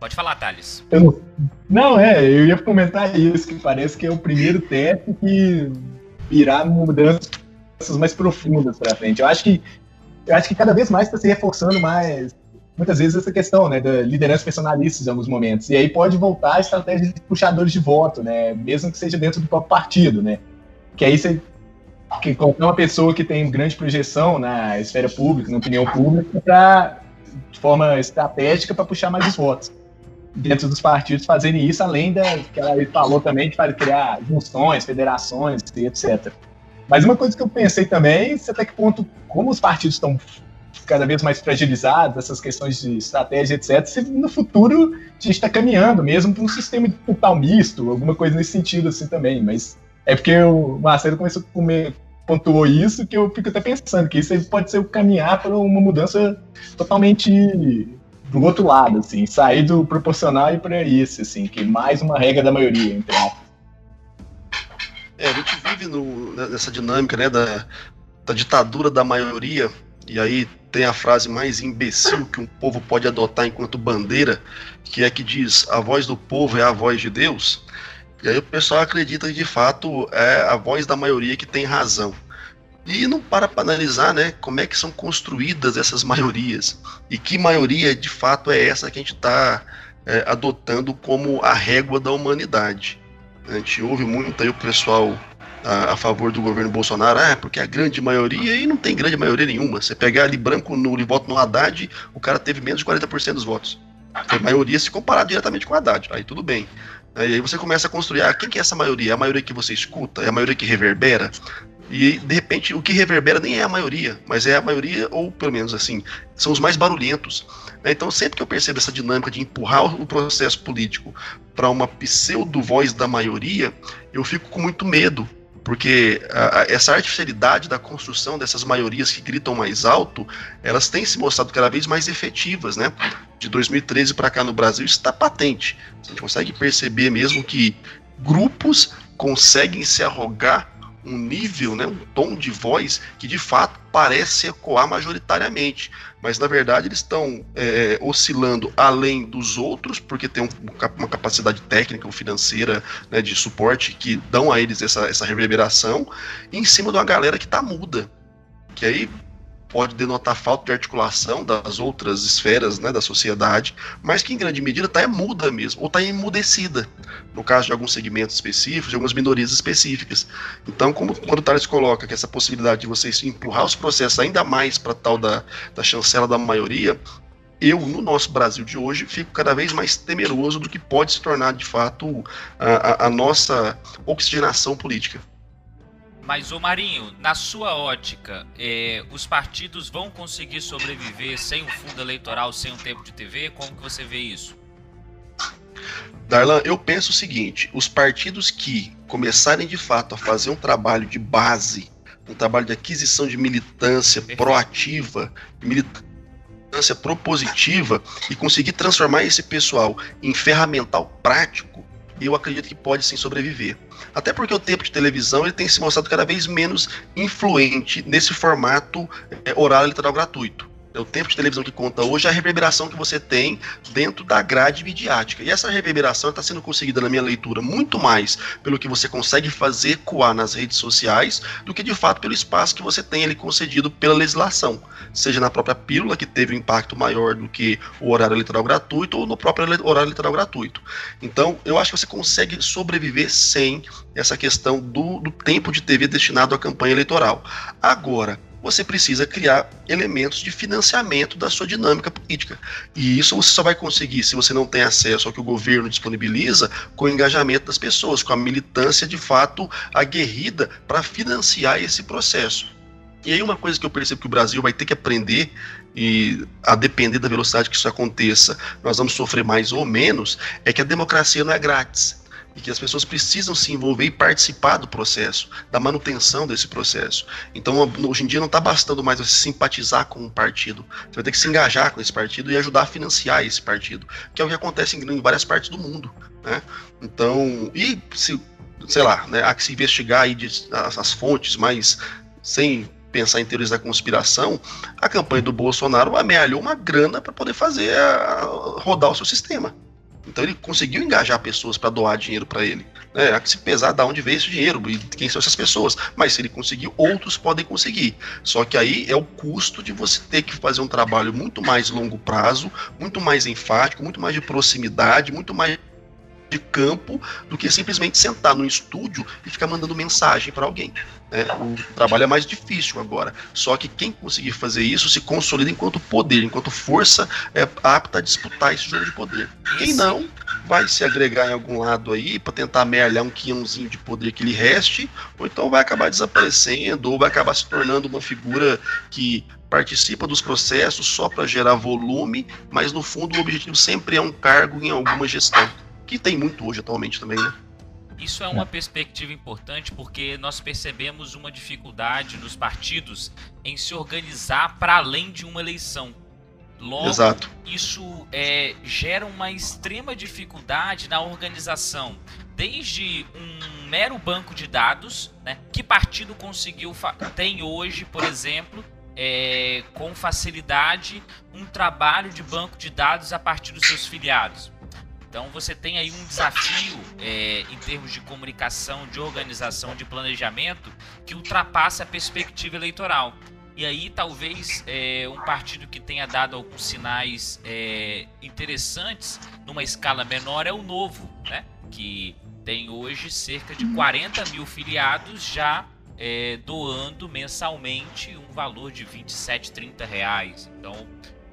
Pode falar, Thales. Eu, não, é, eu ia comentar isso, que parece que é o primeiro teste que irá mudanças mais profundas para frente. Eu acho que eu acho que cada vez mais está se reforçando mais muitas vezes essa questão, né, da liderança personalista em alguns momentos. E aí pode voltar a estratégia de puxadores de voto, né, mesmo que seja dentro do próprio partido, né. Que aí você que qualquer uma pessoa que tem grande projeção na esfera pública, na opinião pública, para de forma estratégica para puxar mais os votos dentro dos partidos fazerem isso, além da que ela falou também de criar junções, federações, etc. Mas uma coisa que eu pensei também, até que ponto, como os partidos estão cada vez mais fragilizados, essas questões de estratégia, etc., se no futuro a gente está caminhando mesmo para um sistema de total misto, alguma coisa nesse sentido assim também. Mas é porque o Marcelo começou a comer, pontuou isso que eu fico até pensando que isso pode ser o caminhar para uma mudança totalmente do outro lado, assim, sair do proporcional e para isso, assim, que mais uma regra da maioria, então. É, a gente vive no, nessa dinâmica, né, da, da ditadura da maioria, e aí tem a frase mais imbecil que um povo pode adotar enquanto bandeira, que é que diz: a voz do povo é a voz de Deus. E aí o pessoal acredita que de fato é a voz da maioria que tem razão. E não para para analisar né, como é que são construídas essas maiorias. E que maioria de fato é essa que a gente está é, adotando como a régua da humanidade. A gente ouve muito aí o pessoal a, a, favor do governo Bolsonaro, ah, porque a grande maioria, e não tem grande maioria nenhuma. Você pegar ali branco no voto no Haddad, o cara teve menos de 40% dos votos. A maioria se comparar diretamente com o Haddad, aí tudo bem. Aí você começa a construir, ah, quem que é essa maioria? É a maioria que você escuta? É a maioria que reverbera? E de repente o que reverbera nem é a maioria, mas é a maioria, ou pelo menos assim, são os mais barulhentos. Então, sempre que eu percebo essa dinâmica de empurrar o processo político para uma pseudo-voz da maioria, eu fico com muito medo, porque a, a, essa artificialidade da construção dessas maiorias que gritam mais alto, elas têm se mostrado cada vez mais efetivas, né? De 2013 para cá no Brasil está patente. A gente consegue perceber mesmo que grupos conseguem se arrogar um nível, né, um tom de voz que de fato parece ecoar majoritariamente, mas na verdade eles estão é, oscilando além dos outros, porque tem um, uma capacidade técnica ou financeira né, de suporte que dão a eles essa, essa reverberação, em cima de uma galera que está muda. Que aí pode denotar falta de articulação das outras esferas né, da sociedade, mas que em grande medida está é muda mesmo, ou está emudecida, no caso de alguns segmentos específicos, de algumas minorias específicas. Então, como quando o Thales coloca que essa possibilidade de vocês empurrar os processos ainda mais para tal da, da chancela da maioria, eu, no nosso Brasil de hoje, fico cada vez mais temeroso do que pode se tornar, de fato, a, a, a nossa oxigenação política. Mas, o Marinho, na sua ótica, é, os partidos vão conseguir sobreviver sem o fundo eleitoral, sem o tempo de TV? Como que você vê isso? Darlan, eu penso o seguinte: os partidos que começarem de fato a fazer um trabalho de base, um trabalho de aquisição de militância Perfeito. proativa, militância propositiva e conseguir transformar esse pessoal em ferramental prático, eu acredito que pode sim sobreviver. Até porque o tempo de televisão ele tem se mostrado cada vez menos influente nesse formato é, oral literal gratuito. É o tempo de televisão que conta hoje é a reverberação que você tem dentro da grade midiática. E essa reverberação está sendo conseguida, na minha leitura, muito mais pelo que você consegue fazer ecoar nas redes sociais do que de fato pelo espaço que você tem ali concedido pela legislação. Seja na própria pílula, que teve um impacto maior do que o horário eleitoral gratuito, ou no próprio horário eleitoral gratuito. Então, eu acho que você consegue sobreviver sem essa questão do, do tempo de TV destinado à campanha eleitoral. Agora, você precisa criar elementos de financiamento da sua dinâmica política. E isso você só vai conseguir se você não tem acesso ao que o governo disponibiliza com o engajamento das pessoas, com a militância de fato aguerrida para financiar esse processo. E aí uma coisa que eu percebo que o Brasil vai ter que aprender e a depender da velocidade que isso aconteça, nós vamos sofrer mais ou menos, é que a democracia não é grátis e que as pessoas precisam se envolver e participar do processo, da manutenção desse processo. Então, hoje em dia não está bastando mais você simpatizar com um partido, você vai ter que se engajar com esse partido e ajudar a financiar esse partido, que é o que acontece em, várias partes do mundo, né? Então, e se, sei lá, né, há que se investigar aí de, as, as fontes, mas sem pensar em teorias da conspiração, a campanha do Bolsonaro amealhou uma grana para poder fazer a, rodar o seu sistema. Então ele conseguiu engajar pessoas para doar dinheiro para ele. Né? Há que se pesar de onde veio esse dinheiro e quem são essas pessoas. Mas se ele conseguiu, outros podem conseguir. Só que aí é o custo de você ter que fazer um trabalho muito mais longo prazo, muito mais enfático, muito mais de proximidade, muito mais de campo do que simplesmente sentar no estúdio e ficar mandando mensagem para alguém. Né? O trabalho é mais difícil agora. Só que quem conseguir fazer isso se consolida enquanto poder, enquanto força é apta a disputar esse jogo de poder. Quem não, vai se agregar em algum lado aí para tentar amealhar um quinhãozinho de poder que lhe reste, ou então vai acabar desaparecendo, ou vai acabar se tornando uma figura que participa dos processos só para gerar volume, mas no fundo o objetivo sempre é um cargo em alguma gestão que tem muito hoje atualmente também, né? Isso é uma perspectiva importante porque nós percebemos uma dificuldade nos partidos em se organizar para além de uma eleição. Logo, Exato. isso é, gera uma extrema dificuldade na organização. Desde um mero banco de dados, né, que partido conseguiu tem hoje, por exemplo, é, com facilidade um trabalho de banco de dados a partir dos seus filiados Então você tem aí um desafio é, em termos de comunicação, de organização, de planejamento que ultrapassa a perspectiva eleitoral. E aí talvez é, um partido que tenha dado alguns sinais é, interessantes numa escala menor é o Novo, né? Que tem hoje cerca de 40 mil filiados já é, doando mensalmente um valor de 27, 30 reais. Então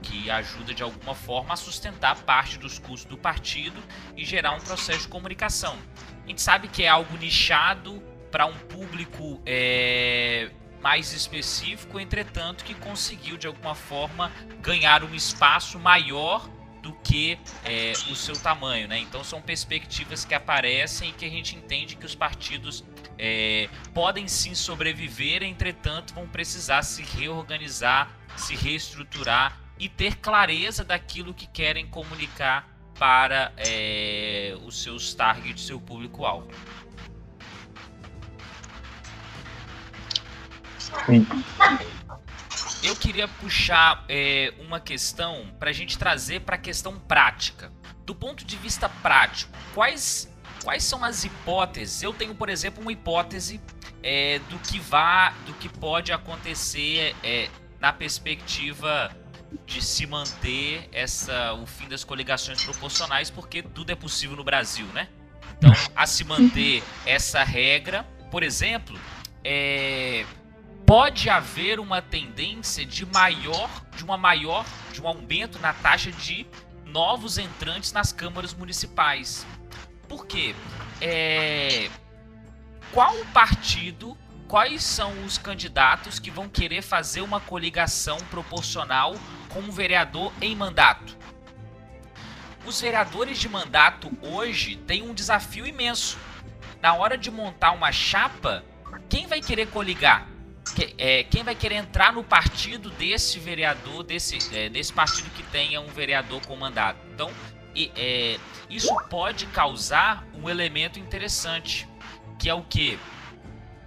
que ajuda de alguma forma a sustentar parte dos custos do partido e gerar um processo de comunicação. A gente sabe que é algo nichado para um público é, mais específico, entretanto, que conseguiu de alguma forma ganhar um espaço maior do que é, o seu tamanho, né? Então são perspectivas que aparecem e que a gente entende que os partidos é, podem sim sobreviver, entretanto vão precisar se reorganizar, se reestruturar e ter clareza daquilo que querem comunicar para é, os seus targets, seu público-alvo. Eu queria puxar é, uma questão para a gente trazer para a questão prática. Do ponto de vista prático, quais, quais são as hipóteses? Eu tenho, por exemplo, uma hipótese é, do que vá, do que pode acontecer é, na perspectiva de se manter essa o fim das coligações proporcionais, porque tudo é possível no Brasil, né? Então, a se manter essa regra, por exemplo, é, pode haver uma tendência de maior, de uma maior, de um aumento na taxa de novos entrantes nas câmaras municipais. Por quê? É, qual partido quais são os candidatos que vão querer fazer uma coligação proporcional com um vereador em mandato? Os vereadores de mandato hoje têm um desafio imenso. Na hora de montar uma chapa, quem vai querer coligar? É, quem vai querer entrar no partido desse vereador, desse, é, desse partido que tenha um vereador com mandato? Então, é, isso pode causar um elemento interessante, que é o que?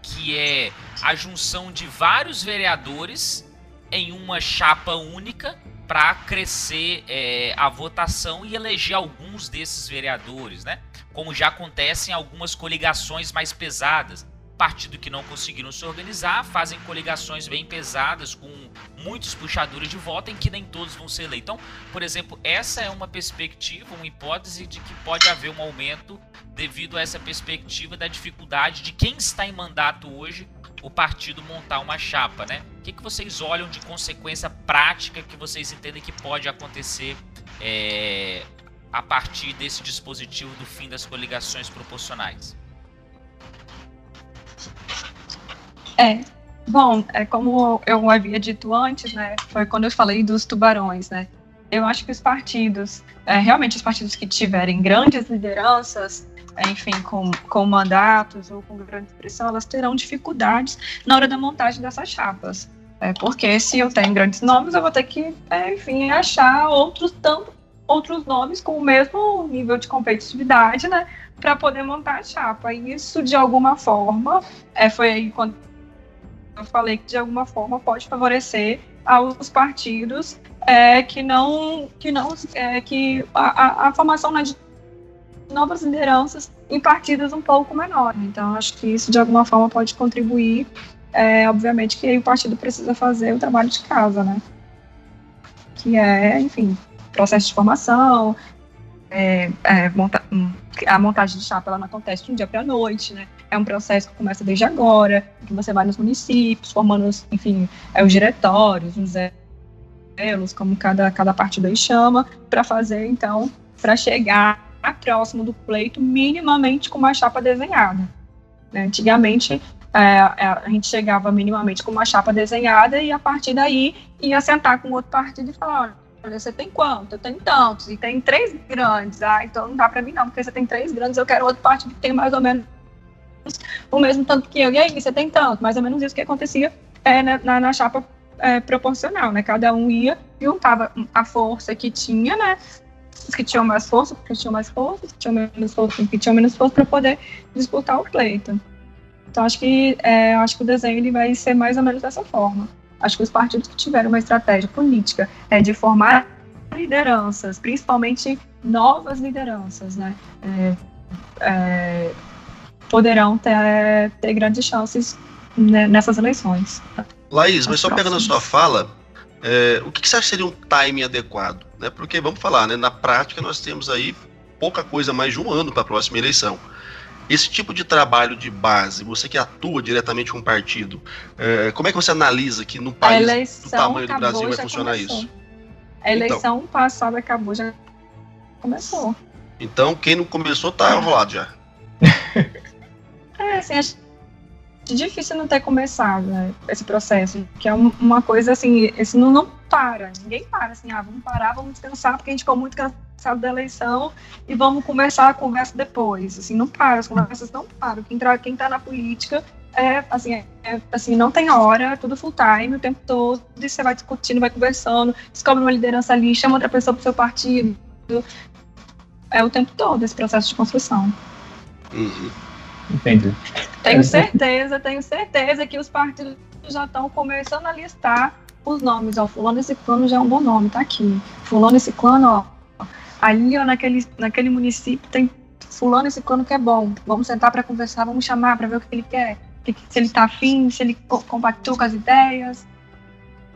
que é a junção de vários vereadores em uma chapa única para crescer é, a votação e eleger alguns desses vereadores, né? Como já acontece em algumas coligações mais pesadas. Partido que não conseguiram se organizar fazem coligações bem pesadas com muitos puxadores de voto em que nem todos vão ser eleitos. Então, por exemplo, essa é uma perspectiva, uma hipótese de que pode haver um aumento devido a essa perspectiva da dificuldade de quem está em mandato hoje o partido montar uma chapa, né? O que, que vocês olham de consequência prática que vocês entendem que pode acontecer é, a partir desse dispositivo do fim das coligações proporcionais? É, bom, é como eu havia dito antes, né? Foi quando eu falei dos tubarões, né? Eu acho que os partidos, é, realmente os partidos que tiverem grandes lideranças, enfim, com, com mandatos ou com grande expressão, elas terão dificuldades na hora da montagem dessas chapas. É, porque se eu tenho grandes nomes, eu vou ter que, é, enfim, achar outros tanto, outros nomes com o mesmo nível de competitividade, né, para poder montar a chapa. E isso, de alguma forma, é, foi aí quando eu falei que de alguma forma pode favorecer aos partidos é, que não, que não, é, que a, a, a formação né, de novas lideranças em partidos um pouco menores. Então, acho que isso de alguma forma pode contribuir. É, obviamente que o partido precisa fazer o trabalho de casa, né? Que é, enfim, processo de formação, é, é, monta a montagem de chapa ela não acontece de um dia para a noite, né? É um processo que começa desde agora, que você vai nos municípios, formando, enfim, é, os diretórios, os elos, como cada, cada partido aí chama, para fazer, então, para chegar próximo do pleito, minimamente com uma chapa desenhada. Né? Antigamente, é, é, a gente chegava minimamente com uma chapa desenhada e a partir daí ia sentar com outro partido e falar: olha, você tem quanto? Eu tenho tantos, e tem três grandes. Ah, então não dá para mim não, porque você tem três grandes, eu quero outro partido que tem mais ou menos o mesmo tanto que eu. E aí, você tem tanto? Mais ou menos isso que acontecia é, na, na, chapa é, proporcional, né? Cada um ia, juntava a força que tinha, né? Os que tinham mais força, porque tinham mais força, os que tinham menos força, porque tinham menos força para poder disputar o pleito. Então acho que é, acho que o desenho ele vai ser mais ou menos dessa forma. Acho que os partidos que tiveram uma estratégia política é, de formar lideranças, principalmente novas lideranças, né, é, é, poderão ter, ter grandes chances né, nessas eleições. Laís, mas só pegando a sua fala, é, o que, que, você acha que seria um timing adequado? Né? Porque, vamos falar, né, na prática nós temos aí pouca coisa mais de um ano para a próxima eleição. Esse tipo de trabalho de base, você que atua diretamente com o partido, é, como é que você analisa que no país do tamanho do Brasil vai funcionar começou. isso? A eleição então, passada acabou, já começou. Então, quem não começou tá enrolado já. é, assim, acho difícil não ter começado né, esse processo, que é uma coisa assim, esse não, não para, ninguém para, assim, ah, vamos parar, vamos descansar, porque a gente ficou muito cansado da eleição e vamos começar a conversa depois, assim, não para, as conversas não param, quem, tá, quem tá na política é, assim, é, é, assim, não tem hora, é tudo full time, o tempo todo, e você vai discutindo, vai conversando, descobre uma liderança ali, chama outra pessoa pro seu partido, é o tempo todo esse processo de construção. Uhum. Entendi. Tenho certeza, tenho certeza que os partidos já estão começando a listar os nomes, ó, fulano e ciclano já é um bom nome, tá aqui. Fulano e ciclano, ó, ali, ó, naquele, naquele município tem fulano e ciclano que é bom. Vamos sentar para conversar, vamos chamar para ver o que ele quer, se ele tá afim, se ele compactou com as ideias.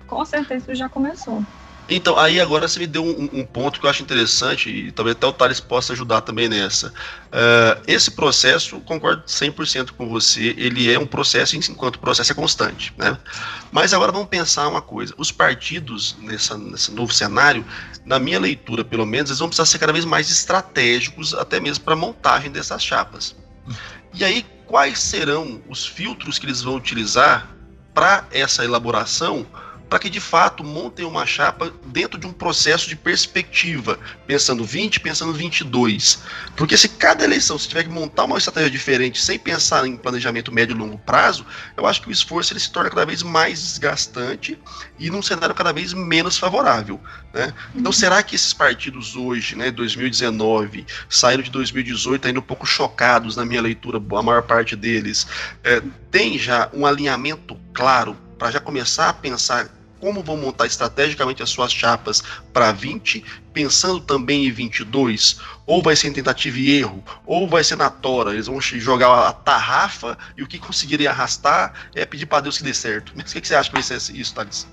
Com certeza isso já começou. Então, aí agora você me deu um, um, ponto que eu acho interessante e talvez até o Thales possa ajudar também nessa. Uh, esse processo, concordo 100% com você, ele é um processo enquanto processo é constante. Né? Mas agora vamos pensar uma coisa: os partidos, nessa, nesse novo cenário, na minha leitura, pelo menos, eles vão precisar ser cada vez mais estratégicos, até mesmo para a montagem dessas chapas. E aí, quais serão os filtros que eles vão utilizar para essa elaboração? Para que de fato montem uma chapa dentro de um processo de perspectiva, pensando 20, pensando 22. Porque se cada eleição se tiver que montar uma estratégia diferente sem pensar em planejamento médio e longo prazo, eu acho que o esforço ele se torna cada vez mais desgastante e num cenário cada vez menos favorável. Né? Então, uhum. será que esses partidos hoje, né, 2019, saíram de 2018 ainda um pouco chocados na minha leitura, a maior parte deles, é, tem já um alinhamento claro para já começar a pensar como vão montar estrategicamente as suas chapas para 20, pensando também em 22, ou vai ser em tentativa e erro, ou vai ser na tora, eles vão jogar a tarrafa e o que conseguirem arrastar é pedir para Deus que dê certo. Mas o que, que você acha que vai ser isso, Thales?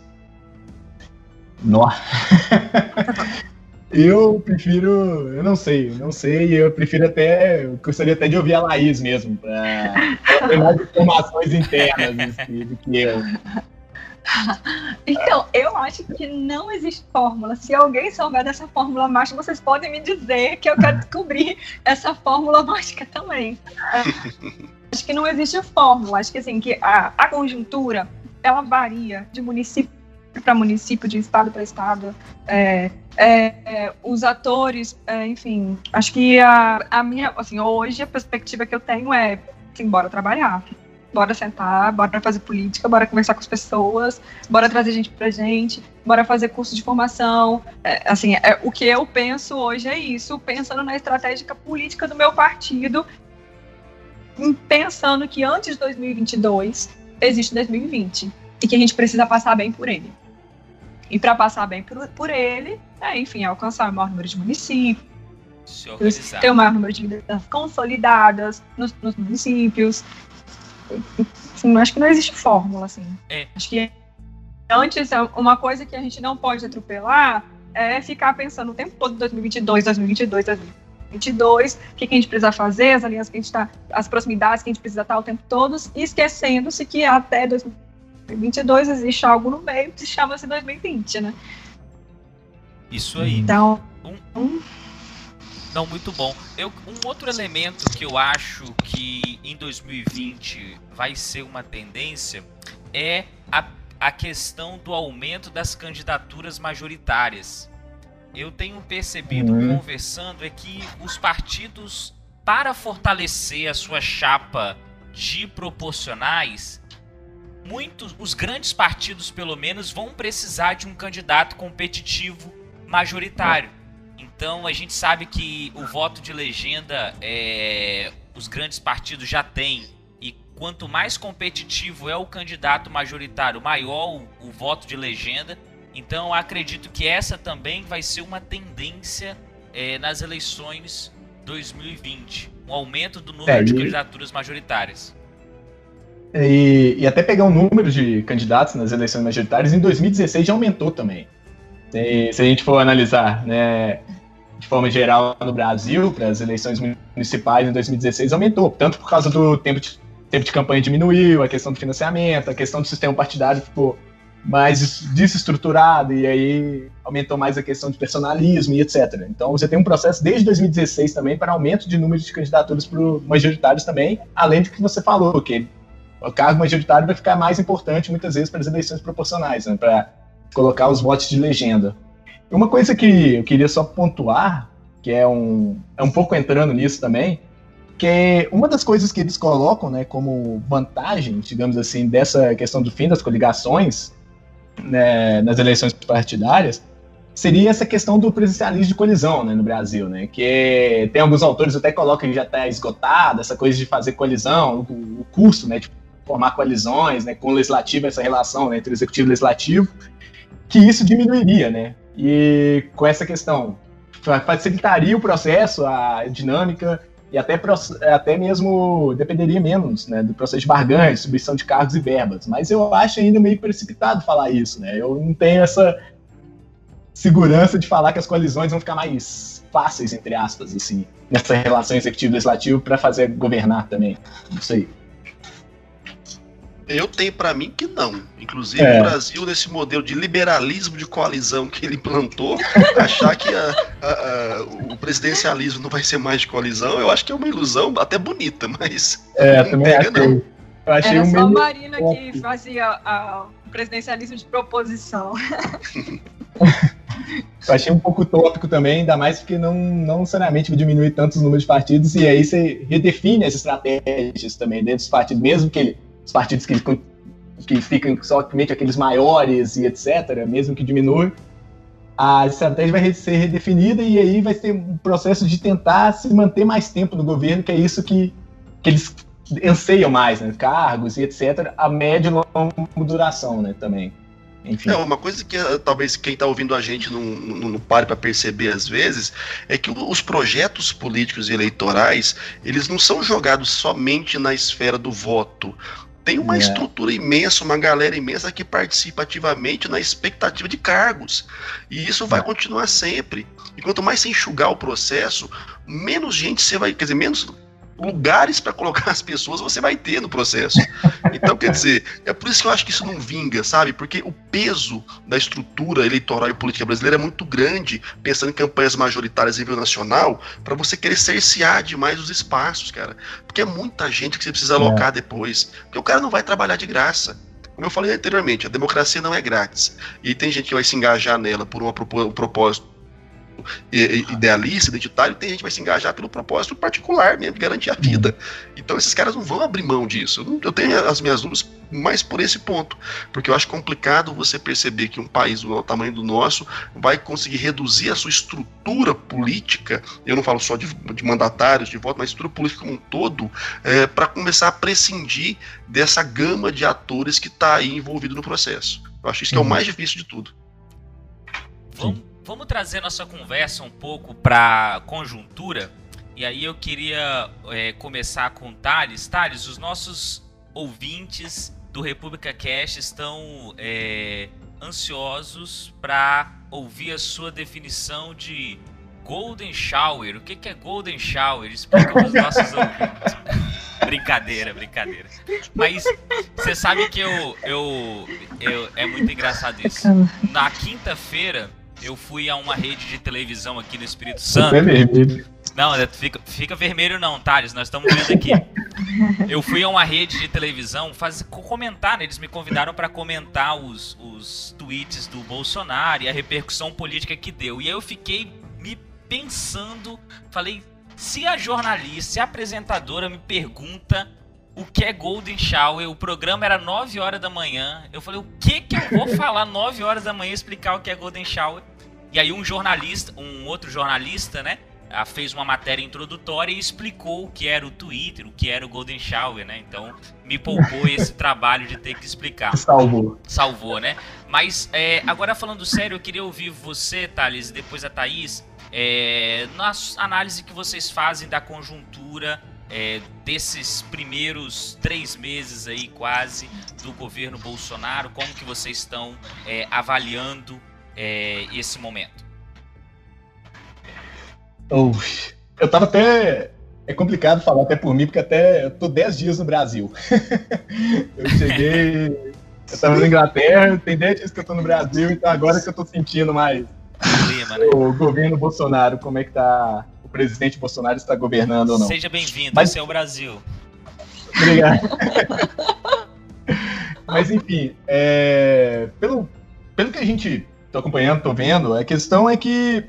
Nossa. Eu prefiro, eu não sei, não sei, eu prefiro até, eu gostaria até de ouvir a Laís mesmo, para ter mais informações internas do que eu. Então, eu acho que não existe fórmula. Se alguém souber dessa fórmula mágica, vocês podem me dizer que eu quero descobrir essa fórmula mágica também. Acho que não existe fórmula. Acho que assim, que a, a conjuntura ela varia de município para município, de estado para estado. É, é, é, os atores, é, enfim, acho que a, a minha, assim, hoje a perspectiva que eu tenho é, assim, bora trabalhar bora sentar, bora fazer política, bora conversar com as pessoas, bora trazer gente pra gente, bora fazer curso de formação. É, assim, é, o que eu penso hoje é isso, pensando na estratégia política do meu partido, pensando que antes de 2022 existe 2020 e que a gente precisa passar bem por ele. E para passar bem por, por ele, é, enfim, alcançar o maior número de municípios, ter o maior número de lideranças consolidadas nos, nos municípios, Assim, acho que não existe fórmula, assim. É. Acho que antes, uma coisa que a gente não pode atropelar é ficar pensando o tempo todo 2022, 2022, 2022, o que, que a gente precisa fazer, as alianças que a gente está, as proximidades que a gente precisa estar o tempo todo, esquecendo-se que até 2022 existe algo no meio que se chama-se 2020, né? Isso aí. Então, um, não, muito bom. Eu, um outro elemento que eu acho que em 2020 vai ser uma tendência é a, a questão do aumento das candidaturas majoritárias. Eu tenho percebido, uhum. conversando, é que os partidos, para fortalecer a sua chapa de proporcionais, muitos, os grandes partidos, pelo menos, vão precisar de um candidato competitivo majoritário. Então a gente sabe que o voto de legenda é, os grandes partidos já têm e quanto mais competitivo é o candidato majoritário, maior o, o voto de legenda. Então acredito que essa também vai ser uma tendência é, nas eleições 2020, um aumento do número é, de candidaturas majoritárias. E, e, até pegar o número de candidatos nas eleições majoritárias, em 2016 já aumentou também. Se, se a gente for analisar, né, de forma geral no Brasil, para as eleições municipais em 2016 aumentou, tanto por causa do tempo de, tempo de campanha diminuiu, a questão do financiamento, a questão do sistema partidário ficou mais desestruturado e aí aumentou mais a questão de personalismo e etc. Então você tem um processo desde 2016 também para aumento de número de candidaturas para majoritários também, além do que você falou, que o cargo majoritário vai ficar mais importante muitas vezes para as eleições proporcionais, né, para colocar os votos de legenda. Uma coisa que eu queria só pontuar, que é um, é um pouco entrando nisso também, que é uma das coisas que eles colocam né, como vantagem, digamos assim, dessa questão do fim das coligações né, nas eleições partidárias, seria essa questão do presencialismo de colisão né, no Brasil, né? Que tem alguns autores até colocam que já está esgotado, essa coisa de fazer colisão, o, o custo né, de formar coalizões né, com o legislativo, essa relação né, entre executivo e legislativo, que isso diminuiria, né? E com essa questão, facilitaria o processo, a dinâmica, e até, até mesmo dependeria menos né, do processo de barganha, distribuição de cargos e verbas. Mas eu acho ainda meio precipitado falar isso. Né? Eu não tenho essa segurança de falar que as coalizões vão ficar mais fáceis, entre aspas, assim, nessa relação executivo-legislativo para fazer governar também. Não sei. Eu tenho para mim que não. Inclusive, é. o Brasil, nesse modelo de liberalismo de coalizão que ele implantou, achar que a, a, a, o presidencialismo não vai ser mais de coalizão, eu acho que é uma ilusão até bonita, mas. É, não também pega, não. Eu achei Era um só a Marina que fazia o presidencialismo de proposição. Eu achei um pouco tópico também, ainda mais porque não, não necessariamente diminui tanto os números de partidos, e aí você redefine as estratégias também dentro dos partidos, mesmo que ele os partidos que, que ficam somente aqueles maiores e etc., mesmo que diminua, a estratégia vai ser redefinida e aí vai ser um processo de tentar se manter mais tempo no governo, que é isso que, que eles anseiam mais, né? cargos e etc., a média e longa duração né, também. Enfim. É, uma coisa que eh, talvez quem está ouvindo a gente não, não, não pare para perceber às vezes é que os projetos políticos e eleitorais eles não são jogados somente na esfera do voto tem uma é. estrutura imensa, uma galera imensa que participa ativamente na expectativa de cargos. E isso vai é. continuar sempre. E quanto mais você enxugar o processo, menos gente você vai, quer dizer, menos lugares para colocar as pessoas você vai ter no processo. Então, quer dizer, é por isso que eu acho que isso não vinga, sabe? Porque o peso da estrutura eleitoral e política brasileira é muito grande, pensando em campanhas majoritárias a nível nacional, para você querer cercear demais os espaços, cara. Porque é muita gente que você precisa alocar é. depois. Porque o cara não vai trabalhar de graça. Como eu falei anteriormente, a democracia não é grátis. E tem gente que vai se engajar nela por uma, um propósito idealista, identitário, tem gente que vai se engajar pelo propósito particular mesmo, de garantir a vida. Então esses caras não vão abrir mão disso. Eu tenho as minhas dúvidas mais por esse ponto, porque eu acho complicado você perceber que um país do tamanho do nosso vai conseguir reduzir a sua estrutura política, eu não falo só de, de mandatários, de voto, mas estrutura política como um todo, é, para começar a prescindir dessa gama de atores que está aí envolvido no processo. Eu acho isso que é o uhum. mais difícil de tudo. Vamos Vamos trazer nossa conversa um pouco para conjuntura. E aí eu queria é, começar com Thales. Thales, os nossos ouvintes do República Cash estão é, ansiosos para ouvir a sua definição de Golden Shower. O que, que é Golden Shower? Explica para os nossos ouvintes. brincadeira, brincadeira. Mas você sabe que eu, eu, eu. É muito engraçado isso. Na quinta-feira eu fui a uma rede de televisão aqui no Espírito Santo. É vermelho. Não, é, fica, fica vermelho não, Thales, nós estamos vendo aqui. Eu fui a uma rede de televisão fazer, comentar, né? eles me convidaram para comentar os, os tweets do Bolsonaro e a repercussão política que deu. E aí eu fiquei me pensando, falei, se a jornalista, se a apresentadora me pergunta o que é Golden Shower, o programa era 9 horas da manhã. Eu falei, o que que eu vou falar 9 horas da manhã explicar o que é Golden Shower? E aí um jornalista, um outro jornalista, né, fez uma matéria introdutória e explicou o que era o Twitter, o que era o Golden Shower, né? Então me poupou esse trabalho de ter que explicar. Salvou. Salvou, né? Mas é, agora falando sério, eu queria ouvir você, Thales, e depois a Thaís, é, na análise que vocês fazem da conjuntura é, desses primeiros três meses aí quase do governo Bolsonaro, como que vocês estão é, avaliando é, esse momento? Oh, eu tava até. É complicado falar até por mim, porque até eu tô 10 dias no Brasil. eu cheguei. Eu tava na Inglaterra, tem 10 dias que eu tô no Brasil, então agora que eu tô sentindo mais Clima, né? o governo Bolsonaro, como é que tá. O presidente Bolsonaro está governando ou não. Seja bem-vindo, Mas... esse é o Brasil. Obrigado. Mas enfim, é... pelo, pelo que a gente tá acompanhando, tô vendo, a questão é que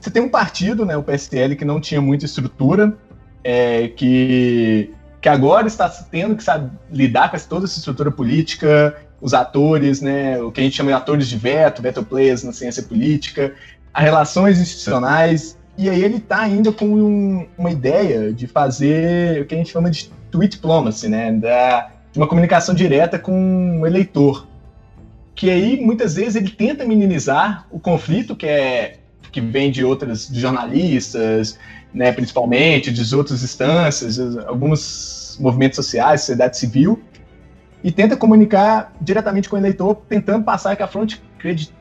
você tem um partido, né, o PSL, que não tinha muita estrutura, é, que, que agora está tendo que sabe, lidar com toda essa estrutura política, os atores, né, o que a gente chama de atores de veto, veto players na ciência política, as relações institucionais, e aí ele está ainda com um, uma ideia de fazer o que a gente chama de tweet diplomacy, né, da, de uma comunicação direta com o eleitor. Que aí, muitas vezes, ele tenta minimizar o conflito, que é que vem de outras de jornalistas, né, principalmente, de outras instâncias, alguns movimentos sociais, sociedade civil, e tenta comunicar diretamente com o eleitor, tentando passar que a fonte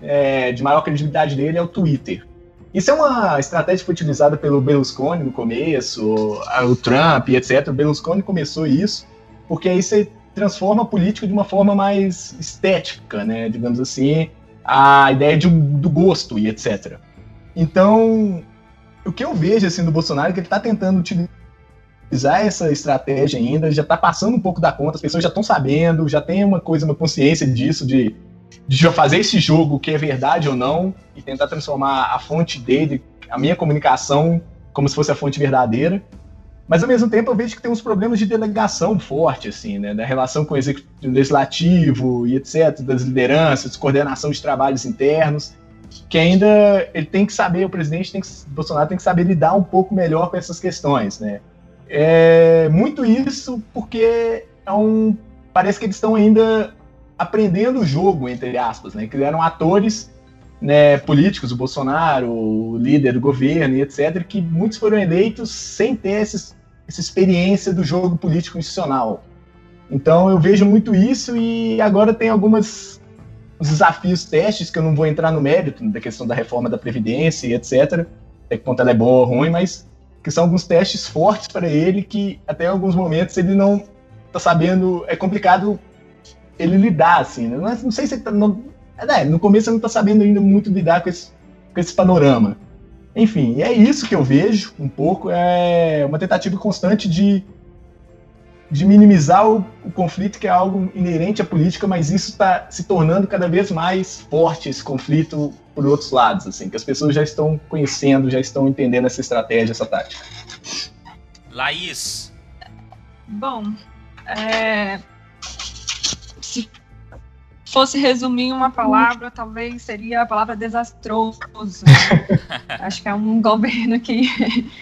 é, de maior credibilidade dele é o Twitter. Isso é uma estratégia que foi utilizada pelo Berlusconi no começo, o Trump, etc. O Berlusconi começou isso, porque aí você transforma a política de uma forma mais estética, né, digamos assim, a ideia de, do gosto e etc. Então, o que eu vejo assim do Bolsonaro é que ele está tentando utilizar essa estratégia ainda, já está passando um pouco da conta, as pessoas já estão sabendo, já tem uma coisa, uma consciência disso, de, de fazer esse jogo que é verdade ou não, e tentar transformar a fonte dele, a minha comunicação, como se fosse a fonte verdadeira. Mas ao mesmo tempo eu vejo que tem uns problemas de delegação forte, assim, né? Da relação com o executivo legislativo e etc., das lideranças, coordenação de trabalhos internos que ainda ele tem que saber, o presidente tem que, Bolsonaro tem que saber lidar um pouco melhor com essas questões, né? É muito isso porque é um, parece que eles estão ainda aprendendo o jogo, entre aspas, né? Que eram atores né, políticos, o Bolsonaro, o líder do governo e etc., que muitos foram eleitos sem ter essa experiência do jogo político institucional. Então eu vejo muito isso e agora tem algumas os desafios, testes, que eu não vou entrar no mérito da questão da reforma da Previdência e etc., até que ponto ela é boa ou ruim, mas que são alguns testes fortes para ele que até alguns momentos ele não está sabendo, é complicado ele lidar, assim, né? não, sei se ele tá, não, é, no começo ele não está sabendo ainda muito lidar com esse, com esse panorama. Enfim, é isso que eu vejo um pouco, é uma tentativa constante de de minimizar o, o, conflito, que é algo inerente à política, mas isso está se tornando cada vez mais forte, esse conflito, por outros lados, assim, que as pessoas já estão conhecendo, já estão entendendo essa estratégia, essa tática. Laís. Bom, é... se fosse resumir uma palavra, talvez seria a palavra desastroso. Acho que é um governo que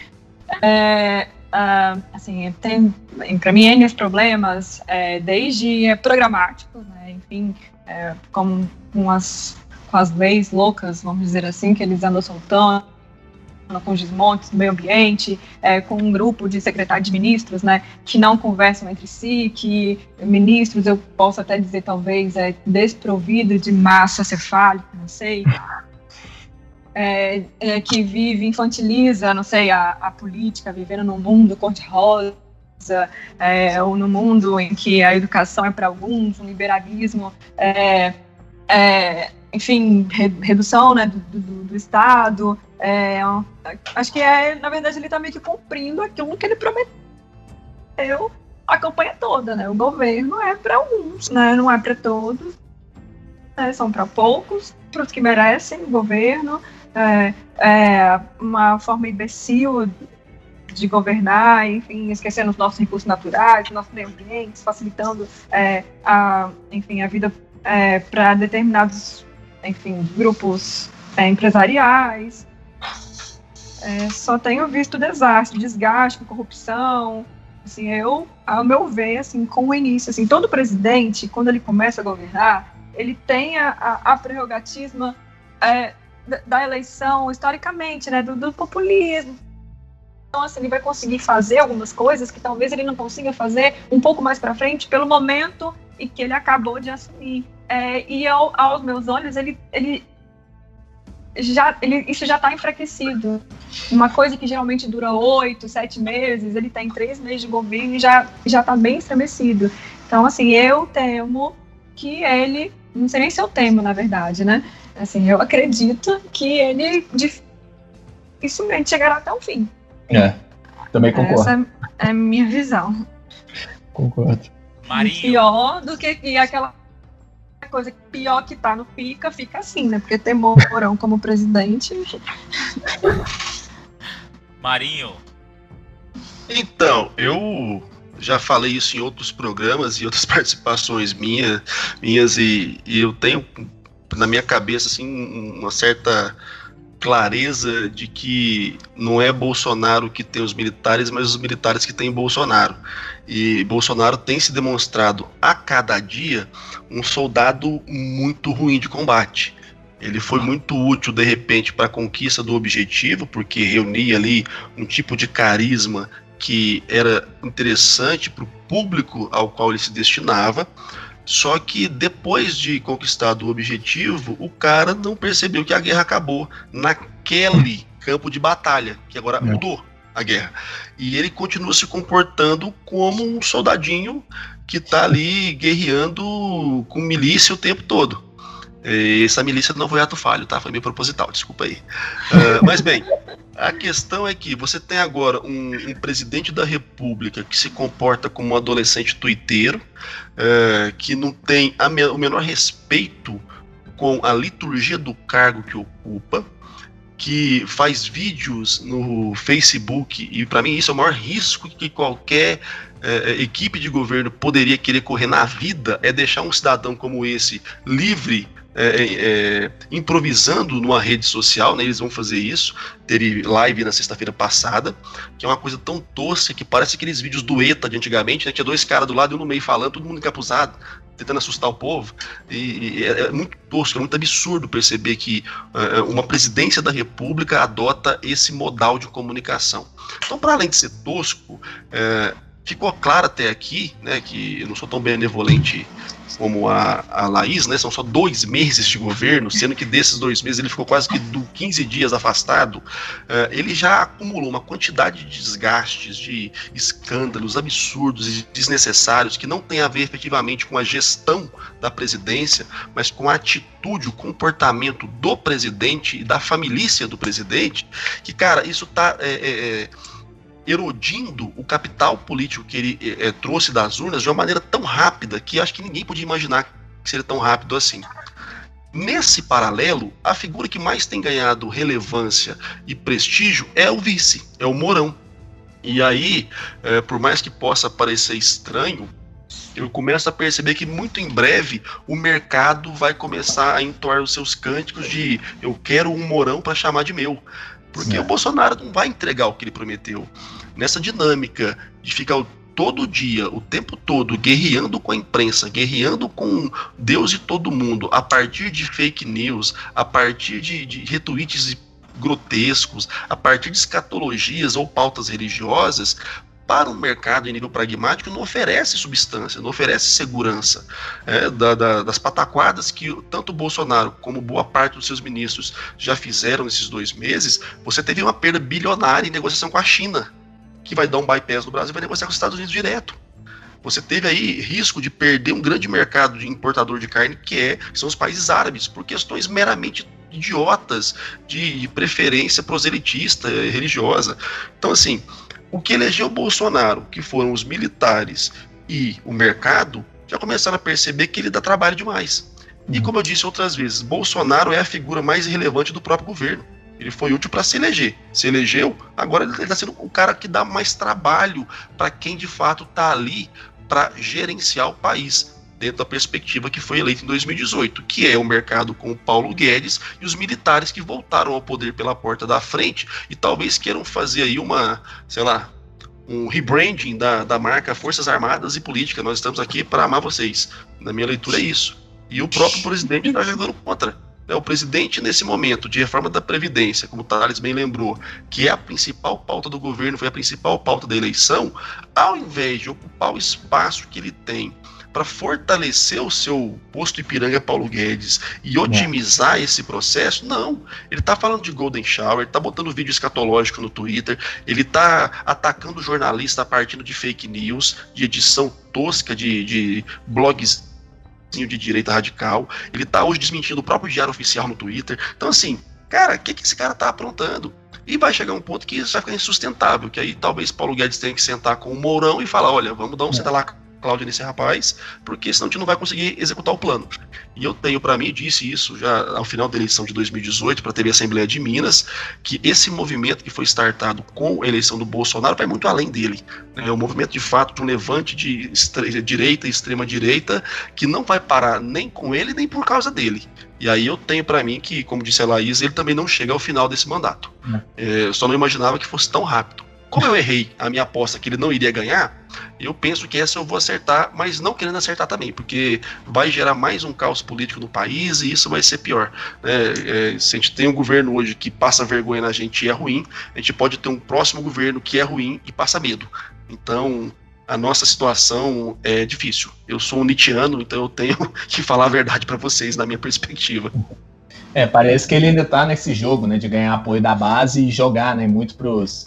é, uh, assim, tem, para mim, N problemas, é, desde é, programáticos, né, enfim, é, com, as, com as leis loucas, vamos dizer assim, que eles andam soltando, com desmontes do meio ambiente, é, com um grupo de secretários de ministros, né, que não conversam entre si, que ministros, eu posso até dizer, talvez, é desprovido de massa cefálica, não sei, é, é, que vive, infantiliza, não sei, a, a política, vivendo num mundo cor-de-rosa, é, ou no mundo em que a educação é para alguns, um liberalismo, é, é, enfim, re, redução né, do, do, do Estado. É, acho que, é, na verdade, ele está meio que cumprindo aquilo que ele prometeu a campanha toda, né? O governo é para alguns, né? Não é para todos, né? são para poucos, para os que merecem o governo é, é, uma forma imbecil de governar, enfim, esquecendo os nossos recursos naturais, nossos meio ambiente, facilitando é, a, enfim, a vida é, para determinados, enfim, grupos é, empresariais. é, só tenho visto desastre, desgaste, corrupção. Assim, eu, ao meu ver, assim, com o início, assim, todo presidente, quando ele começa a governar, ele tem a, a, a prerrogativa é, da eleição, historicamente, né, do, do populismo. Então, assim, ele vai conseguir fazer algumas coisas que talvez ele não consiga fazer um pouco mais para frente, pelo momento em que ele acabou de assumir. É, e ao, aos meus olhos, ele, ele já, ele, isso já está enfraquecido. Uma coisa que geralmente dura oito, sete meses, ele tem três meses de governo e já já está bem estremecido. Então, assim, eu temo que ele, não sei nem se eu temo, na verdade, né? Assim, eu acredito que ele dificilmente chegará até o fim. É, também concordo. Essa é a minha visão. Concordo. Marinho. Pior do que, que aquela coisa pior que tá no pica, fica assim, né? Porque ter Mourão como presidente. Marinho. Então, eu já falei isso em outros programas e outras participações minha, minhas, e, e eu tenho na minha cabeça assim uma certa clareza de que não é Bolsonaro que tem os militares, mas os militares que têm Bolsonaro. E Bolsonaro tem se demonstrado a cada dia um soldado muito ruim de combate. Ele foi muito útil de repente para a conquista do objetivo, porque reunia ali um tipo de carisma que era interessante para o público ao qual ele se destinava. Só que depois de conquistado o objetivo, o cara não percebeu que a guerra acabou naquele campo de batalha, que agora é. mudou a guerra. E ele continua se comportando como um soldadinho que está ali guerreando com milícia o tempo todo. E essa milícia não foi ato falho, tá? Foi meio proposital, desculpa aí. Uh, mas bem, a questão é que você tem agora um, um presidente da república que se comporta como um adolescente tuiteiro, uh, que não tem me o menor respeito com a liturgia do cargo que ocupa, que faz vídeos no Facebook, e para mim isso é o maior risco que qualquer é, equipe de governo poderia querer correr na vida, é deixar um cidadão como esse livre é, é, é, improvisando numa rede social, né, eles vão fazer isso. Teve live na sexta-feira passada, que é uma coisa tão tosca que parece aqueles vídeos do ETA de antigamente, né, tinha dois caras do lado e um no meio falando, todo mundo encapuzado, tentando assustar o povo. E, e é, é, muito tosco, é muito absurdo perceber que uh, uma presidência da República adota esse modal de comunicação. Então, para além de ser tosco, ficou claro até aqui, né, que eu não sou tão benevolente como a, a Laís, né, são só dois meses de governo, sendo que desses dois meses ele ficou quase que 15 dias afastado, uh, ele já acumulou uma quantidade de desgastes, de escândalos absurdos e desnecessários que não tem a ver efetivamente com a gestão da presidência, mas com a atitude, o comportamento do presidente e da família do presidente, que, cara, isso tá... É, é erodindo o capital político que ele é, trouxe das urnas de uma maneira tão rápida que acho que ninguém podia imaginar que seria tão rápido assim. Nesse paralelo, a figura que mais tem ganhado relevância e prestígio é o vice, é o Mourão. E aí, é, por mais que possa parecer estranho, eu começo a perceber que muito em breve o mercado vai começar a entoar os seus cânticos de eu quero um Mourão para chamar de meu. Porque é. o Bolsonaro não vai entregar o que ele prometeu. Nessa dinâmica de ficar todo dia, o tempo todo, guerreando com a imprensa, guerreando com Deus e todo mundo, a partir de fake news, a partir de, de retweets grotescos, a partir de escatologias ou pautas religiosas, para o mercado em nível pragmático não oferece substância, não oferece segurança. É, da, da, das pataquadas que tanto Bolsonaro como boa parte dos seus ministros já fizeram nesses dois meses, você teve uma perda bilionária em negociação com a China, que vai dar um bypass no Brasil e vai negociar com os Estados Unidos direto. Você teve aí risco de perder um grande mercado de importador de carne, que, é, que são os países árabes, por questões meramente idiotas de preferência proselitista, religiosa. Então, assim, o que elegeu Bolsonaro, que foram os militares e o mercado, já começaram a perceber que ele dá trabalho demais. E uhum. como eu disse outras vezes, Bolsonaro é a figura mais relevante do próprio governo. Ele foi útil para se eleger. Se elegeu, agora ele está sendo o cara que dá mais trabalho para quem de fato está ali para gerenciar o país. Dentro da perspectiva que foi eleita em 2018, que é o mercado com o Paulo Guedes e os militares que voltaram ao poder pela porta da frente e talvez queiram fazer aí uma, sei lá, um rebranding da, da marca Forças Armadas e Política. Nós estamos aqui para amar vocês. Na minha leitura é isso. E o próprio presidente está jogando contra. Né? O presidente, nesse momento de reforma da Previdência, como o Thales bem lembrou, que é a principal pauta do governo, foi a principal pauta da eleição, ao invés de ocupar o espaço que ele tem para fortalecer o seu posto Ipiranga Paulo Guedes e otimizar esse processo, não. Ele está falando de Golden Shower, ele está botando vídeo escatológico no Twitter, ele está atacando o jornalista partindo de fake news, de edição tosca de, de blogs de direita radical, ele está hoje desmentindo o próprio diário oficial no Twitter. Então, assim, cara, o que, que esse cara está aprontando? E vai chegar um ponto que isso vai ficar insustentável, que aí talvez Paulo Guedes tenha que sentar com o Mourão e falar, olha, vamos dar um é. lá Cláudia nesse rapaz, porque senão a gente não vai conseguir executar o plano. E eu tenho para mim, disse isso já ao final da eleição de 2018 para a TV Assembleia de Minas, que esse movimento que foi startado com a eleição do Bolsonaro vai muito além dele. Né? É um movimento de fato de um levante de direita e extrema direita que não vai parar nem com ele nem por causa dele. E aí eu tenho para mim que, como disse a Laís, ele também não chega ao final desse mandato. É, eu só não imaginava que fosse tão rápido. Como eu errei a minha aposta que ele não iria ganhar, eu penso que essa eu vou acertar, mas não querendo acertar também, porque vai gerar mais um caos político no país e isso vai ser pior. Né? É, se a gente tem um governo hoje que passa vergonha na gente e é ruim, a gente pode ter um próximo governo que é ruim e passa medo. Então, a nossa situação é difícil. Eu sou um nitiano, então eu tenho que falar a verdade para vocês, na minha perspectiva. É, parece que ele ainda tá nesse jogo, né, de ganhar apoio da base e jogar, né, muito pros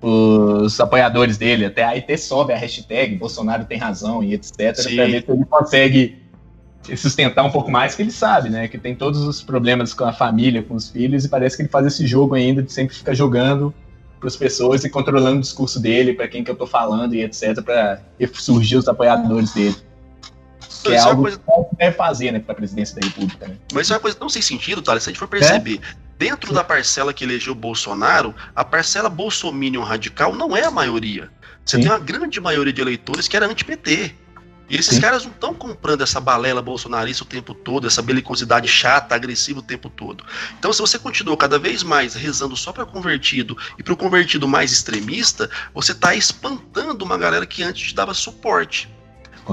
os apoiadores dele, até aí até sobe a hashtag Bolsonaro tem razão e etc, para ver se ele consegue sustentar um pouco mais, que ele sabe, né, que tem todos os problemas com a família, com os filhos, e parece que ele faz esse jogo ainda de sempre ficar jogando para as pessoas e controlando o discurso dele, para quem que eu tô falando e etc, para surgir os apoiadores dele. Que é algo coisa... que deve fazer, né, para a presidência da República. Né? Mas isso é uma coisa não sem sentido, Thales, se a gente for perceber. É? Dentro da parcela que elegeu Bolsonaro, a parcela bolsominion radical não é a maioria. Você Sim. tem uma grande maioria de eleitores que era anti-PT. E esses Sim. caras não estão comprando essa balela bolsonarista o tempo todo, essa belicosidade chata, agressiva o tempo todo. Então, se você continua cada vez mais rezando só para convertido e para o convertido mais extremista, você está espantando uma galera que antes te dava suporte.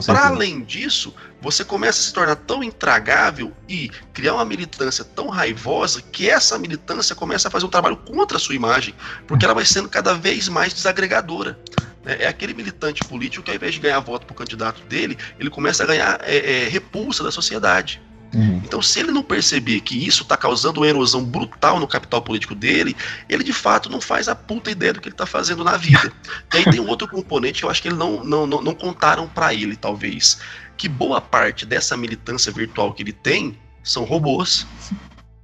Para além disso, você começa a se tornar tão intragável e criar uma militância tão raivosa que essa militância começa a fazer um trabalho contra a sua imagem, porque ela vai sendo cada vez mais desagregadora. Né? É aquele militante político que, ao invés de ganhar voto para o candidato dele, ele começa a ganhar é, é, repulsa da sociedade. Uhum. Então, se ele não perceber que isso está causando uma erosão brutal no capital político dele, ele de fato não faz a puta ideia do que ele está fazendo na vida. e aí tem um outro componente que eu acho que ele não, não, não, não contaram para ele, talvez. Que boa parte dessa militância virtual que ele tem são robôs.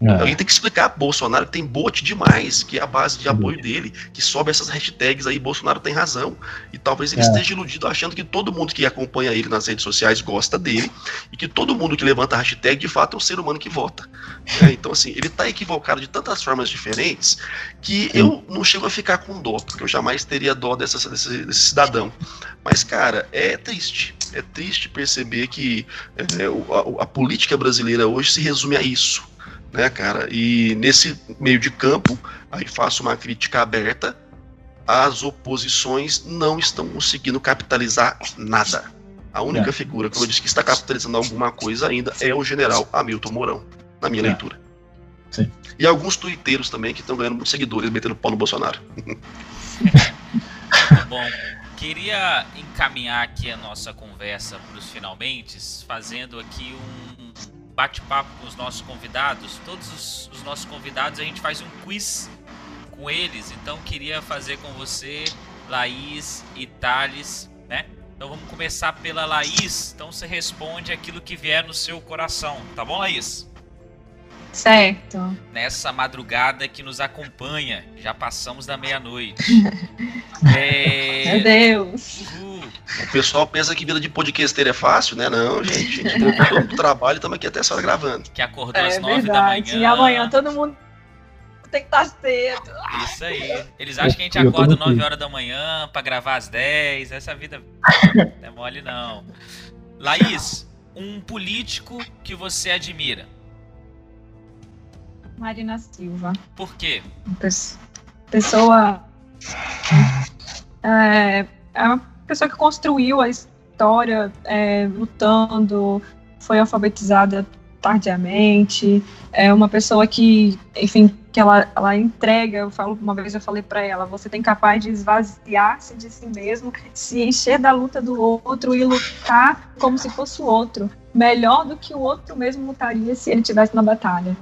É. Alguém tem que explicar Bolsonaro que tem bot demais, que é a base de apoio dele, que sobe essas hashtags aí, Bolsonaro tem razão. E talvez ele é. esteja iludido achando que todo mundo que acompanha ele nas redes sociais gosta dele, e que todo mundo que levanta a hashtag de fato é um ser humano que vota. É, então, assim, ele está equivocado de tantas formas diferentes que eu não chego a ficar com dó, porque eu jamais teria dó dessa, desse, desse cidadão. Mas, cara, é triste. É triste perceber que é, a, a política brasileira hoje se resume a isso né, cara? E nesse meio de campo, aí faço uma crítica aberta, as oposições não estão conseguindo capitalizar nada. A única é. figura, como eu disse, que está capitalizando alguma coisa ainda é o general Hamilton Mourão, na minha é. leitura. Sim. E alguns tuiteiros também que estão ganhando muitos seguidores metendo pau no Bolsonaro. Bom, queria encaminhar aqui a nossa conversa para os finalmente, fazendo aqui um bate-papo com os nossos convidados. Todos os, os, nossos convidados a gente faz um quiz com eles. Então queria fazer com você, Laís e Thales, né? Então vamos começar pela Laís. Então você responde aquilo que vier no seu coração, tá bom, Laís? Certo. Nessa madrugada que nos acompanha, já passamos da meia-noite. é... Meu Deus. O pessoal pensa que vida de podcaster é fácil, né? Não, gente. A gente todo trabalho e estamos aqui até essa hora gravando. Que acordou é às nove da manhã. E amanhã todo mundo tem que estar cedo. Isso aí. Eles acham que a gente acorda 9 horas da manhã para gravar às 10. Essa vida não é mole, não. Laís, um político que você admira. Marina Silva. Por quê? Pessoa. É, é uma pessoa que construiu a história é, lutando, foi alfabetizada tardiamente, é uma pessoa que, enfim, que ela, ela entrega, eu falo, uma vez eu falei para ela, você tem capaz de esvaziar-se de si mesmo, se encher da luta do outro e lutar como se fosse o outro, melhor do que o outro mesmo lutaria se ele tivesse na batalha.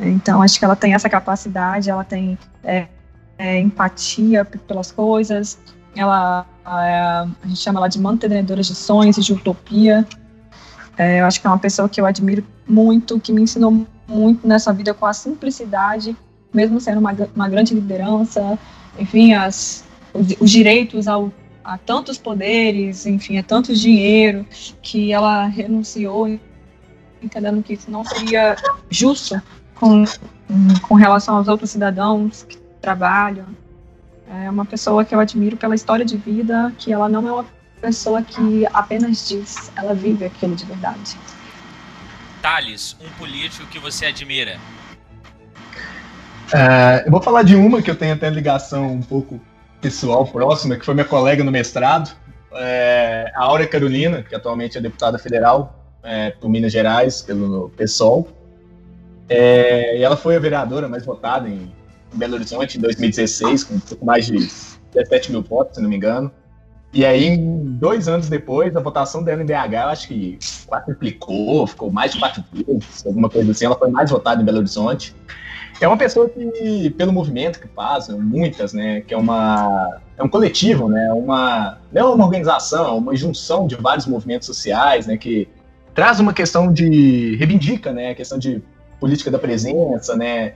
Então, acho que ela tem essa capacidade, ela tem é, é, empatia pelas coisas, ela, a, a gente chama ela de mantenedora de sonhos e de utopia, é, eu acho que é uma pessoa que eu admiro muito, que me ensinou muito nessa vida com a simplicidade, mesmo sendo uma, uma grande liderança, enfim, as, os, os direitos ao, a tantos poderes, enfim, a tanto dinheiro, que ela renunciou, entendendo que isso não seria justo com, com relação aos outros cidadãos que trabalham. É uma pessoa que eu admiro pela história de vida, que ela não é uma pessoa que apenas diz, ela vive aquilo de verdade. Thales, um político que você admira? Uh, eu vou falar de uma que eu tenho até ligação um pouco pessoal próxima, que foi minha colega no mestrado, é, a Áurea Carolina, que atualmente é deputada federal é, por Minas Gerais, pelo PSOL. É, e ela foi a vereadora mais votada em Belo Horizonte em 2016, com um pouco mais de 17 mil votos, se não me engano. E aí, dois anos depois, a votação dela em BH, eu acho que quadruplicou, ficou mais de quatro vezes, alguma coisa assim. Ela foi mais votada em Belo Horizonte. É uma pessoa que, pelo movimento que faz, muitas, né, que é uma é um coletivo, né, uma não é uma organização, é uma junção de vários movimentos sociais, né, que traz uma questão de reivindica, né, a questão de política da presença, né,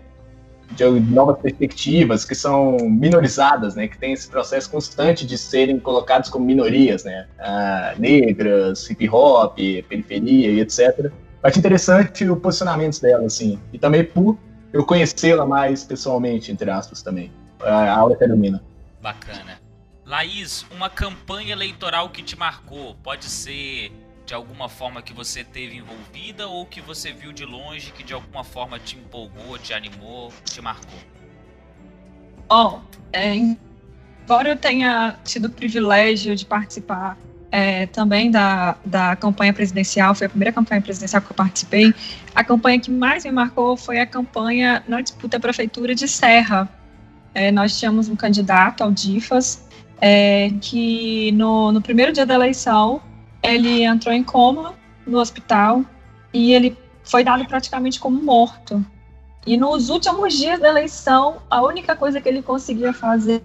de novas perspectivas que são minorizadas, né, que tem esse processo constante de serem colocados como minorias, né, ah, negras, hip hop, periferia e etc. Acho interessante o posicionamento dela, assim, e também por eu conhecê-la mais pessoalmente, entre aspas, também, a Aura Carolina. Bacana. Laís, uma campanha eleitoral que te marcou, pode ser de alguma forma que você teve envolvida ou que você viu de longe que de alguma forma te empolgou, te animou, te marcou? Bom, é, embora eu tenha tido o privilégio de participar é, também da, da campanha presidencial, foi a primeira campanha presidencial que eu participei, a campanha que mais me marcou foi a campanha na disputa à prefeitura de Serra. É, nós tínhamos um candidato, Aldifas, é, que no, no primeiro dia da eleição ele entrou em coma no hospital e ele foi dado praticamente como morto. E nos últimos dias da eleição, a única coisa que ele conseguia fazer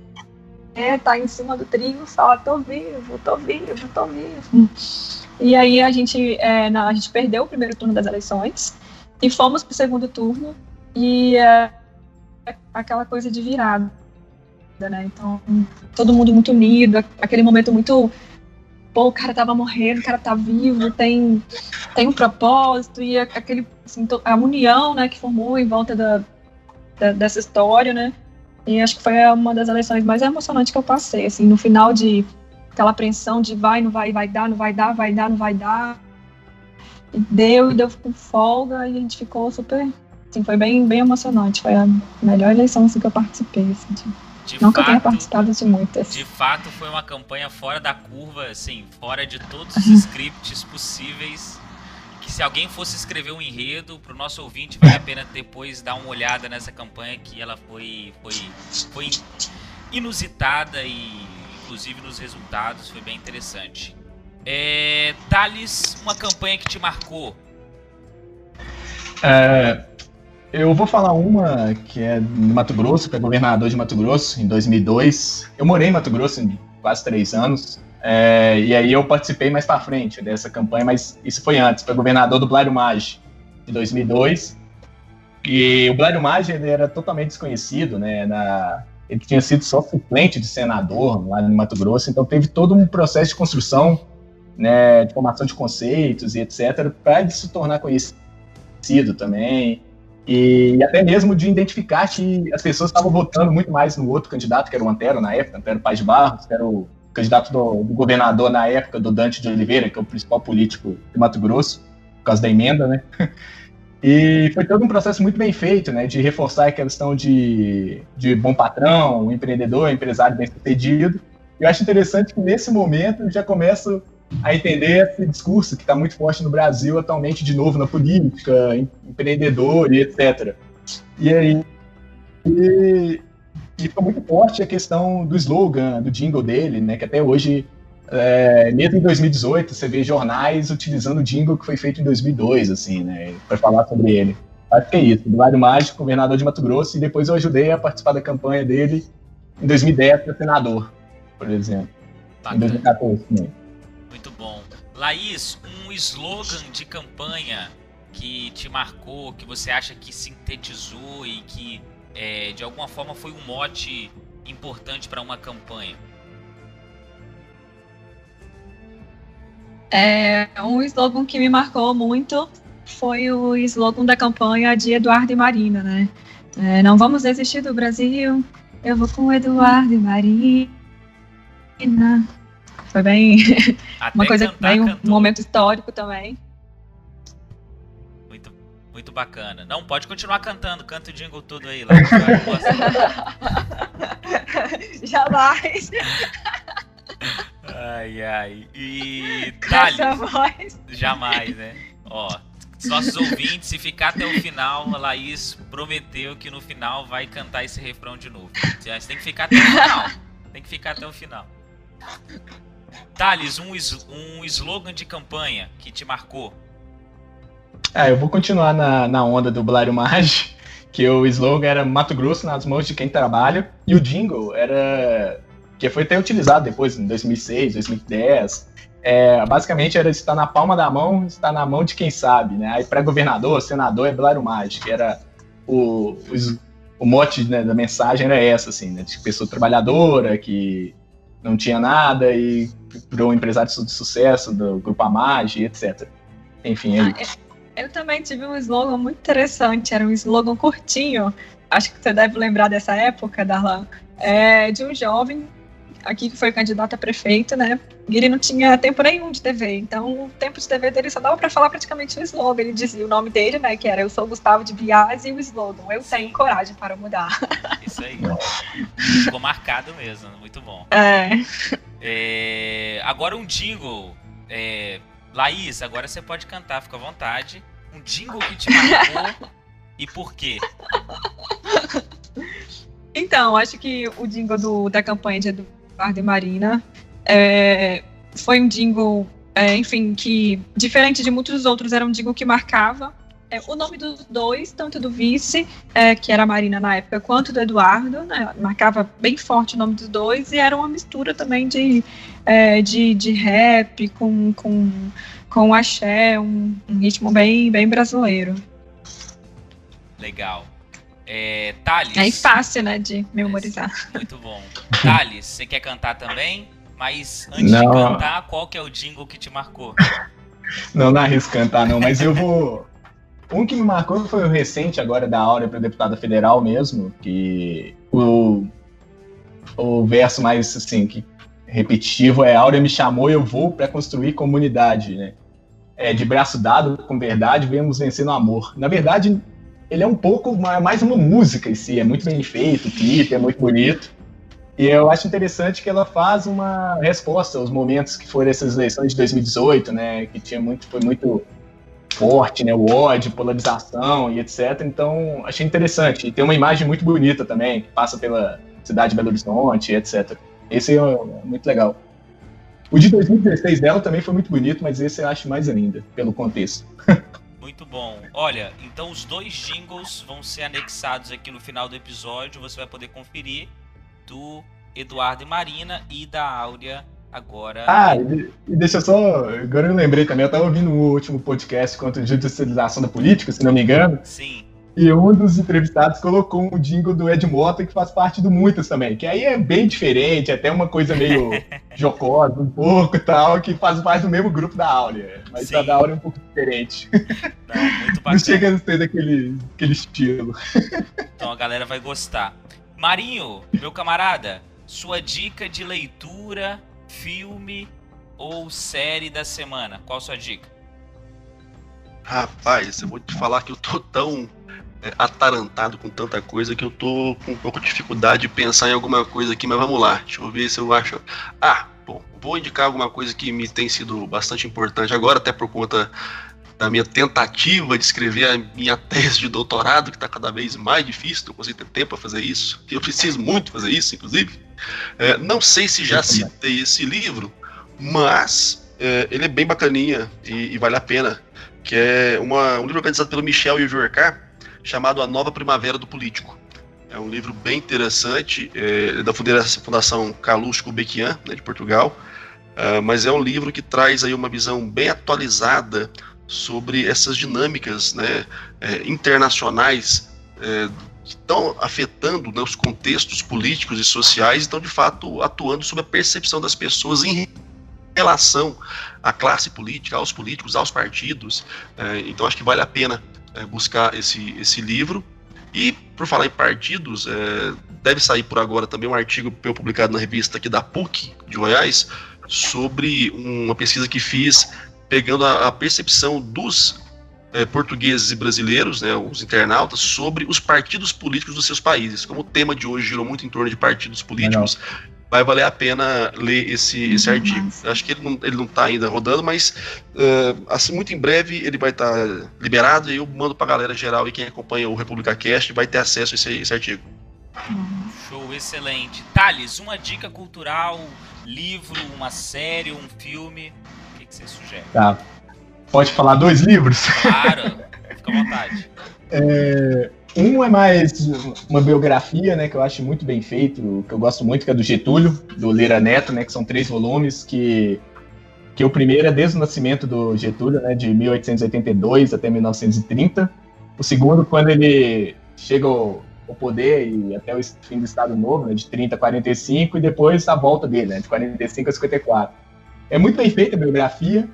é estar em cima do trio e falar: tô vivo, tô vivo, tô vivo. E aí a gente, é, não, a gente perdeu o primeiro turno das eleições e fomos para o segundo turno e é, aquela coisa de virada, né? Então todo mundo muito unido, aquele momento muito pô, o cara tava morrendo, o cara tá vivo, tem, tem um propósito, e aquele, assim, a união, né, que formou em volta da, da, dessa história, né, e acho que foi uma das eleições mais emocionantes que eu passei, assim, no final de aquela apreensão de vai, não vai, vai dar, não vai dar, vai dar, não vai dar, e deu, e deu com folga, e a gente ficou super, assim, foi bem, bem emocionante, foi a melhor eleição, assim, que eu participei, assim, de de Nunca fato, tenha participado de muitas. De fato, foi uma campanha fora da curva, assim, fora de todos os scripts possíveis. Que se alguém fosse escrever um enredo, para o nosso ouvinte, vale a pena depois dar uma olhada nessa campanha, que ela foi, foi, foi inusitada e, inclusive, nos resultados foi bem interessante. É, Thales, uma campanha que te marcou? É, eu vou falar uma que é no Mato Grosso, que é governador de Mato Grosso, em 2002. Eu morei em Mato Grosso em quase três anos. É, e aí eu participei mais para frente dessa campanha, mas isso foi antes, foi governador do Blairo Maggi, de 2002. E o Blairo Maggi ele era totalmente desconhecido, né? Na, ele tinha sido só suplente de senador lá no Mato Grosso, então teve todo um processo de construção, né, de formação de conceitos e etc, para ele se tornar conhecido também. E, até mesmo de identificar que as pessoas estavam votando muito mais no outro candidato, que era o Antero na época, Antero Paz de Barros, que era o candidato do, do, governador na época, do Dante de Oliveira, que é o principal político de Mato Grosso. por causa da emenda, né? E foi todo um processo muito bem feito, né? De reforçar a questão de, de bom patrão, empreendedor, empresário bem sucedido. Eu acho interessante que nesse momento já começo a entender esse discurso que está muito forte no Brasil atualmente, de novo, na política, empreendedor e etc. E aí. E, e foi muito forte a questão do slogan, do jingle dele, né? Que até hoje é, mesmo em 2018, você vê jornais utilizando o jingle que foi feito em 2002, assim, né, para falar sobre ele. Acho que é isso. Eduardo Mágico, governador de Mato Grosso, e depois eu ajudei a participar da campanha dele em 2010 para senador, por exemplo. Bacana. Em 2014 também. Muito bom. Laís, um slogan de campanha que te marcou, que você acha que sintetizou e que é, de alguma forma foi um mote importante para uma campanha? É, um slogan que me marcou muito foi o slogan da campanha de Eduardo e Marina, né? É, não vamos desistir do Brasil, eu vou com Eduardo e Marina. Foi bem. Até uma coisa cantar, bem um cantou. momento histórico também. Muito, muito bacana. Não, pode continuar cantando, canta o jingle todo aí lá. Jamais. Ai, ai. E. Thales, jamais, né? Ó, nossos ouvintes, se ficar até o final, a Laís prometeu que no final vai cantar esse refrão de novo. Você tem que ficar até o final. Tem que ficar até o final. Thales, um, um slogan de campanha que te marcou. Ah, eu vou continuar na, na onda do Blário Maggi, que o slogan era Mato Grosso nas mãos de quem trabalha, e o jingle era que foi até utilizado depois, em 2006, 2010. É, basicamente era estar na palma da mão, estar na mão de quem sabe, né? Aí para governador, senador é Blário Maggi, que era o, o, o mote né, da mensagem era essa, assim, né? De pessoa trabalhadora, que não tinha nada e virou um empresário de sucesso do Grupo Amage, etc. Enfim, é ah, eu também tive um slogan muito interessante, era um slogan curtinho, acho que você deve lembrar dessa época, Darlan, é, de um jovem aqui que foi candidato a prefeito, né? E ele não tinha tempo nenhum de TV. Então, o tempo de TV dele só dava para falar praticamente o slogan. Ele dizia o nome dele, né? Que era Eu sou Gustavo de Bias e o slogan Eu Sim. tenho coragem para mudar. Isso aí. Ficou marcado mesmo. Muito bom. É. é agora um jingle. É, Laís, agora você pode cantar, fica à vontade. Um jingle que te marcou e por quê? Então, acho que o jingle do, da campanha de Eduardo e Marina é, foi um jingle, é, enfim, que, diferente de muitos outros, era um jingle que marcava é, o nome dos dois, tanto do vice, é, que era a Marina na época, quanto do Eduardo, né, marcava bem forte o nome dos dois, e era uma mistura também de, é, de, de rap com, com, com axé, um, um ritmo bem, bem brasileiro. Legal. É, Thales. É fácil, né, de memorizar. É, muito bom. Thales, você quer cantar também? Mas antes não. de cantar, qual que é o jingle que te marcou? Não, não arrisco cantar, não, mas eu vou. Um que me marcou foi o recente agora da Áurea para deputada federal mesmo, que o, o verso mais assim, que repetitivo é Áurea me chamou e eu vou para construir comunidade, né? É, de braço dado com verdade, vemos vencer no amor. Na verdade, ele é um pouco mais uma música em si, é muito bem feito, o clipe é muito bonito. E eu acho interessante que ela faz uma resposta aos momentos que foram essas eleições de 2018, né, que tinha muito foi muito forte, né, o ódio, polarização e etc. Então, achei interessante. E tem uma imagem muito bonita também, que passa pela cidade de Belo Horizonte, etc. Esse é muito legal. O de 2016 dela também foi muito bonito, mas esse eu acho mais ainda, pelo contexto. Muito bom. Olha, então os dois jingles vão ser anexados aqui no final do episódio. Você vai poder conferir do Eduardo e Marina e da Áurea agora. Ah, e deixa eu só. Agora eu lembrei também, eu estava ouvindo o último podcast contra a judicialização da política, se não me engano. Sim. E um dos entrevistados colocou um jingle do Ed Mota que faz parte do Muitas também, que aí é bem diferente, até uma coisa meio jocosa, um pouco e tal, que faz parte do mesmo grupo da Áurea. Mas Sim. a da Áurea é um pouco diferente. Não, muito bacana. Não chega a ser daquele aquele estilo. Então a galera vai gostar. Marinho, meu camarada, sua dica de leitura, filme ou série da semana? Qual a sua dica? Rapaz, eu vou te falar que eu tô tão é, atarantado com tanta coisa que eu tô com um pouco de dificuldade de pensar em alguma coisa aqui, mas vamos lá. Deixa eu ver se eu acho. Ah, bom, vou indicar alguma coisa que me tem sido bastante importante agora, até por conta da minha tentativa de escrever a minha tese de doutorado, que está cada vez mais difícil, não consigo ter tempo para fazer isso. Eu preciso muito fazer isso, inclusive. É, não sei se já citei esse livro, mas é, ele é bem bacaninha e, e, vale a pena. Que é uma, um livro organizado pelo Michel e o Juercar, chamado A Nova Primavera do Político. É um livro bem interessante, é, da Fundação Carlos Gulbenkian, né, de Portugal, uh, mas é um livro que traz aí uma visão bem atualizada sobre essas dinâmicas né, é, internacionais é, que estão afetando né, os contextos políticos e sociais e estão, de fato, atuando sobre a percepção das pessoas em relação à classe política, aos políticos, aos partidos. É, então, acho que vale a pena é, buscar esse, esse livro. E, por falar em partidos, é, deve sair por agora também um artigo publicado na revista aqui da PUC de Goiás sobre uma pesquisa que fiz pegando a, a percepção dos é, portugueses e brasileiros, né, os internautas, sobre os partidos políticos dos seus países. Como o tema de hoje girou muito em torno de partidos políticos, Legal. Vai valer a pena ler esse, esse artigo. Acho que ele não, ele não tá ainda rodando, mas uh, assim, muito em breve ele vai estar tá liberado e eu mando para a galera geral e quem acompanha o República Cast vai ter acesso a esse, esse artigo. Show, excelente. Thales, uma dica cultural, livro, uma série, um filme que você sugere? Tá. Pode falar dois livros? Claro, fica à vontade. É, um é mais uma biografia, né, que eu acho muito bem feito, que eu gosto muito, que é do Getúlio, do Leira Neto, né, que são três volumes, que, que o primeiro é desde o nascimento do Getúlio, né, de 1882 até 1930. O segundo, quando ele chega ao, ao poder e até o fim do Estado Novo, né, de 30 a 45, e depois a volta dele, né, de 45 a 54. É muito bem feita a biografia.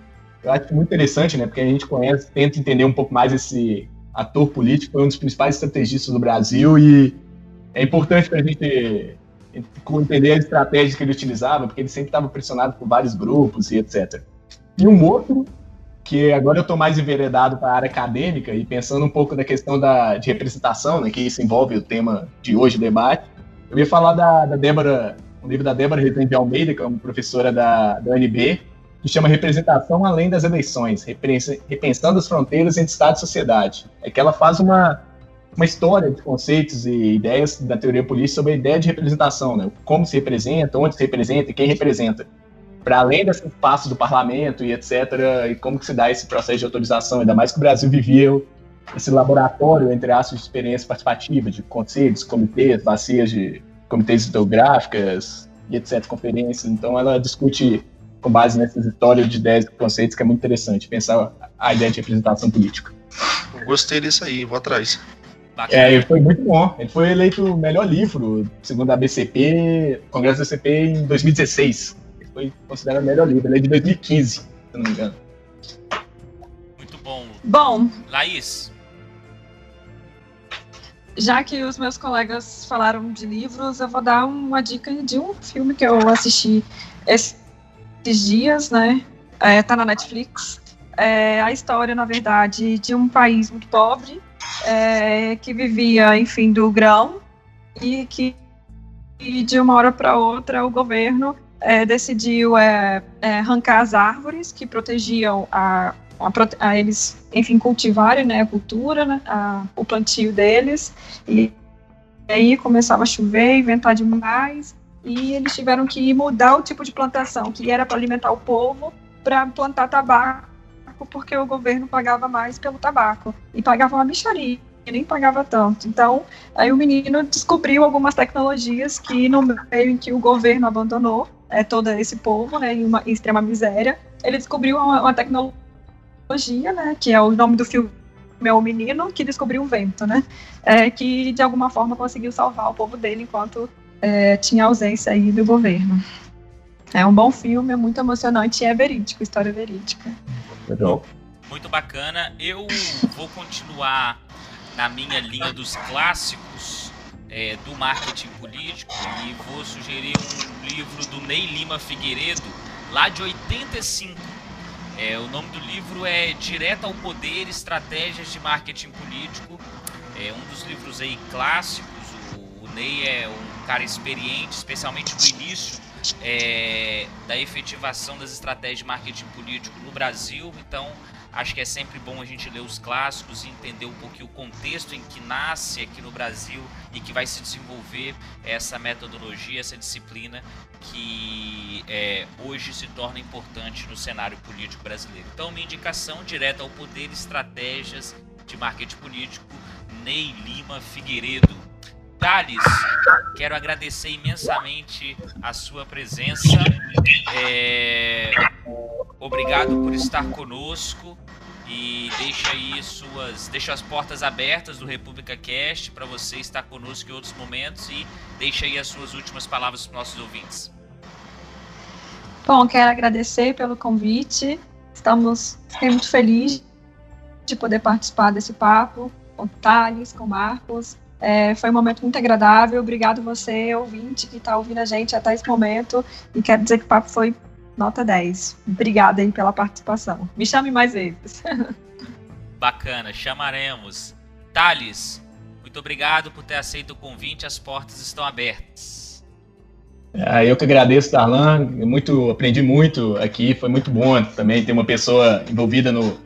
Eu acho muito interessante, né? Porque a gente conhece, tenta entender um pouco mais esse ator político, foi um dos principais estrategistas do Brasil e é importante para a gente entender a estratégia que ele utilizava, porque ele sempre estava pressionado por vários grupos e etc. E um outro, que agora eu estou mais enveredado para a área acadêmica e pensando um pouco da questão da, de representação, né, que isso envolve o tema de hoje, debate, eu ia falar da, da Débora um livro da Débora Rezende de Almeida, que é uma professora da, da UNB, que chama Representação Além das Eleições, repensando as fronteiras entre Estado e sociedade. É que ela faz uma, uma história de conceitos e ideias da teoria política sobre a ideia de representação, né? como se representa, onde se representa e quem representa. Para além desse espaço do parlamento e etc., e como que se dá esse processo de autorização, ainda mais que o Brasil vivia esse laboratório, entre aspas, de experiência participativa, de conselhos, comitês, bacias de comitês hidrográficas e etc., conferências. Então, ela discute com base nessas histórias de ideias e conceitos que é muito interessante pensar a ideia de representação política. Gostei disso aí, vou atrás. É, foi muito bom. Ele foi eleito o melhor livro, segundo a BCP, Congresso da BCP, em 2016. Ele foi considerado o melhor livro. Ele é de 2015, se não me engano. Muito bom. Bom. Laís, já que os meus colegas falaram de livros, eu vou dar uma dica de um filme que eu assisti esses dias, né? É, tá na Netflix. É a história, na verdade, de um país muito pobre é, que vivia, enfim, do grão e que e de uma hora para outra o governo é, decidiu é, é, arrancar as árvores que protegiam a a, a eles, enfim, cultivarem né, a cultura, né, a, o plantio deles, e aí começava a chover, inventar demais, e eles tiveram que mudar o tipo de plantação, que era para alimentar o povo, para plantar tabaco, porque o governo pagava mais pelo tabaco, e pagava uma micharia, nem pagava tanto. Então, aí o menino descobriu algumas tecnologias que no meio em que o governo abandonou é, todo esse povo, né, em, uma, em extrema miséria, ele descobriu uma, uma tecnologia né, que é o nome do filme é o menino que descobriu o vento, né, é, que de alguma forma conseguiu salvar o povo dele enquanto é, tinha ausência aí do governo. É um bom filme, é muito emocionante e é verídico, história verídica. Legal. Muito bacana. Eu vou continuar na minha linha dos clássicos é, do marketing político e vou sugerir um livro do Ney Lima Figueiredo, lá de 85, É, o nome do livro é Direto ao Poder: Estratégias de Marketing Político. É um dos livros aí clássicos. Ney é um cara experiente, especialmente no início é, da efetivação das estratégias de marketing político no Brasil. Então, acho que é sempre bom a gente ler os clássicos e entender um pouquinho o contexto em que nasce aqui no Brasil e que vai se desenvolver essa metodologia, essa disciplina que é, hoje se torna importante no cenário político brasileiro. Então, minha indicação direta ao poder, estratégias de marketing político, Ney Lima Figueiredo. Thales, quero agradecer imensamente a sua presença. É... Obrigado por estar conosco e deixa aí suas, deixa as portas abertas do República Cast para você estar conosco em outros momentos e deixa aí as suas últimas palavras para os nossos ouvintes. Bom, quero agradecer pelo convite. Estamos fiquei muito feliz de poder participar desse papo com Thales, com Marcos. É, foi um momento muito agradável. Obrigado você, ouvinte, que está ouvindo a gente até esse momento. E quero dizer que o papo foi nota 10. Obrigada aí pela participação. Me chame mais vezes. Bacana, chamaremos. Thales, muito obrigado por ter aceito o convite. As portas estão abertas. Ah, eu que agradeço, Darlan. Muito, aprendi muito aqui. Foi muito bom também ter uma pessoa envolvida no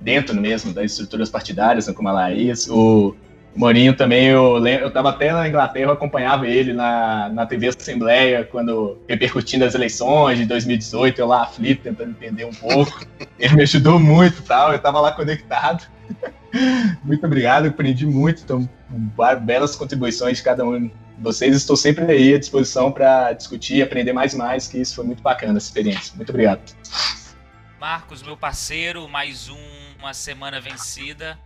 dentro mesmo das estruturas partidárias, como a Laís. O Morinho também, eu lembro, eu tava até na Inglaterra, eu acompanhava ele na, na TV Assembleia, quando repercutindo as eleições de 2018, eu lá aflito, tentando entender um pouco. Ele me ajudou muito tal, eu tava lá conectado. muito obrigado, aprendi muito, então, belas contribuições de cada um de vocês. Estou sempre aí à disposição para discutir, aprender mais e mais, que isso foi muito bacana essa experiência. Muito obrigado. Marcos, meu parceiro, mais um, uma semana vencida.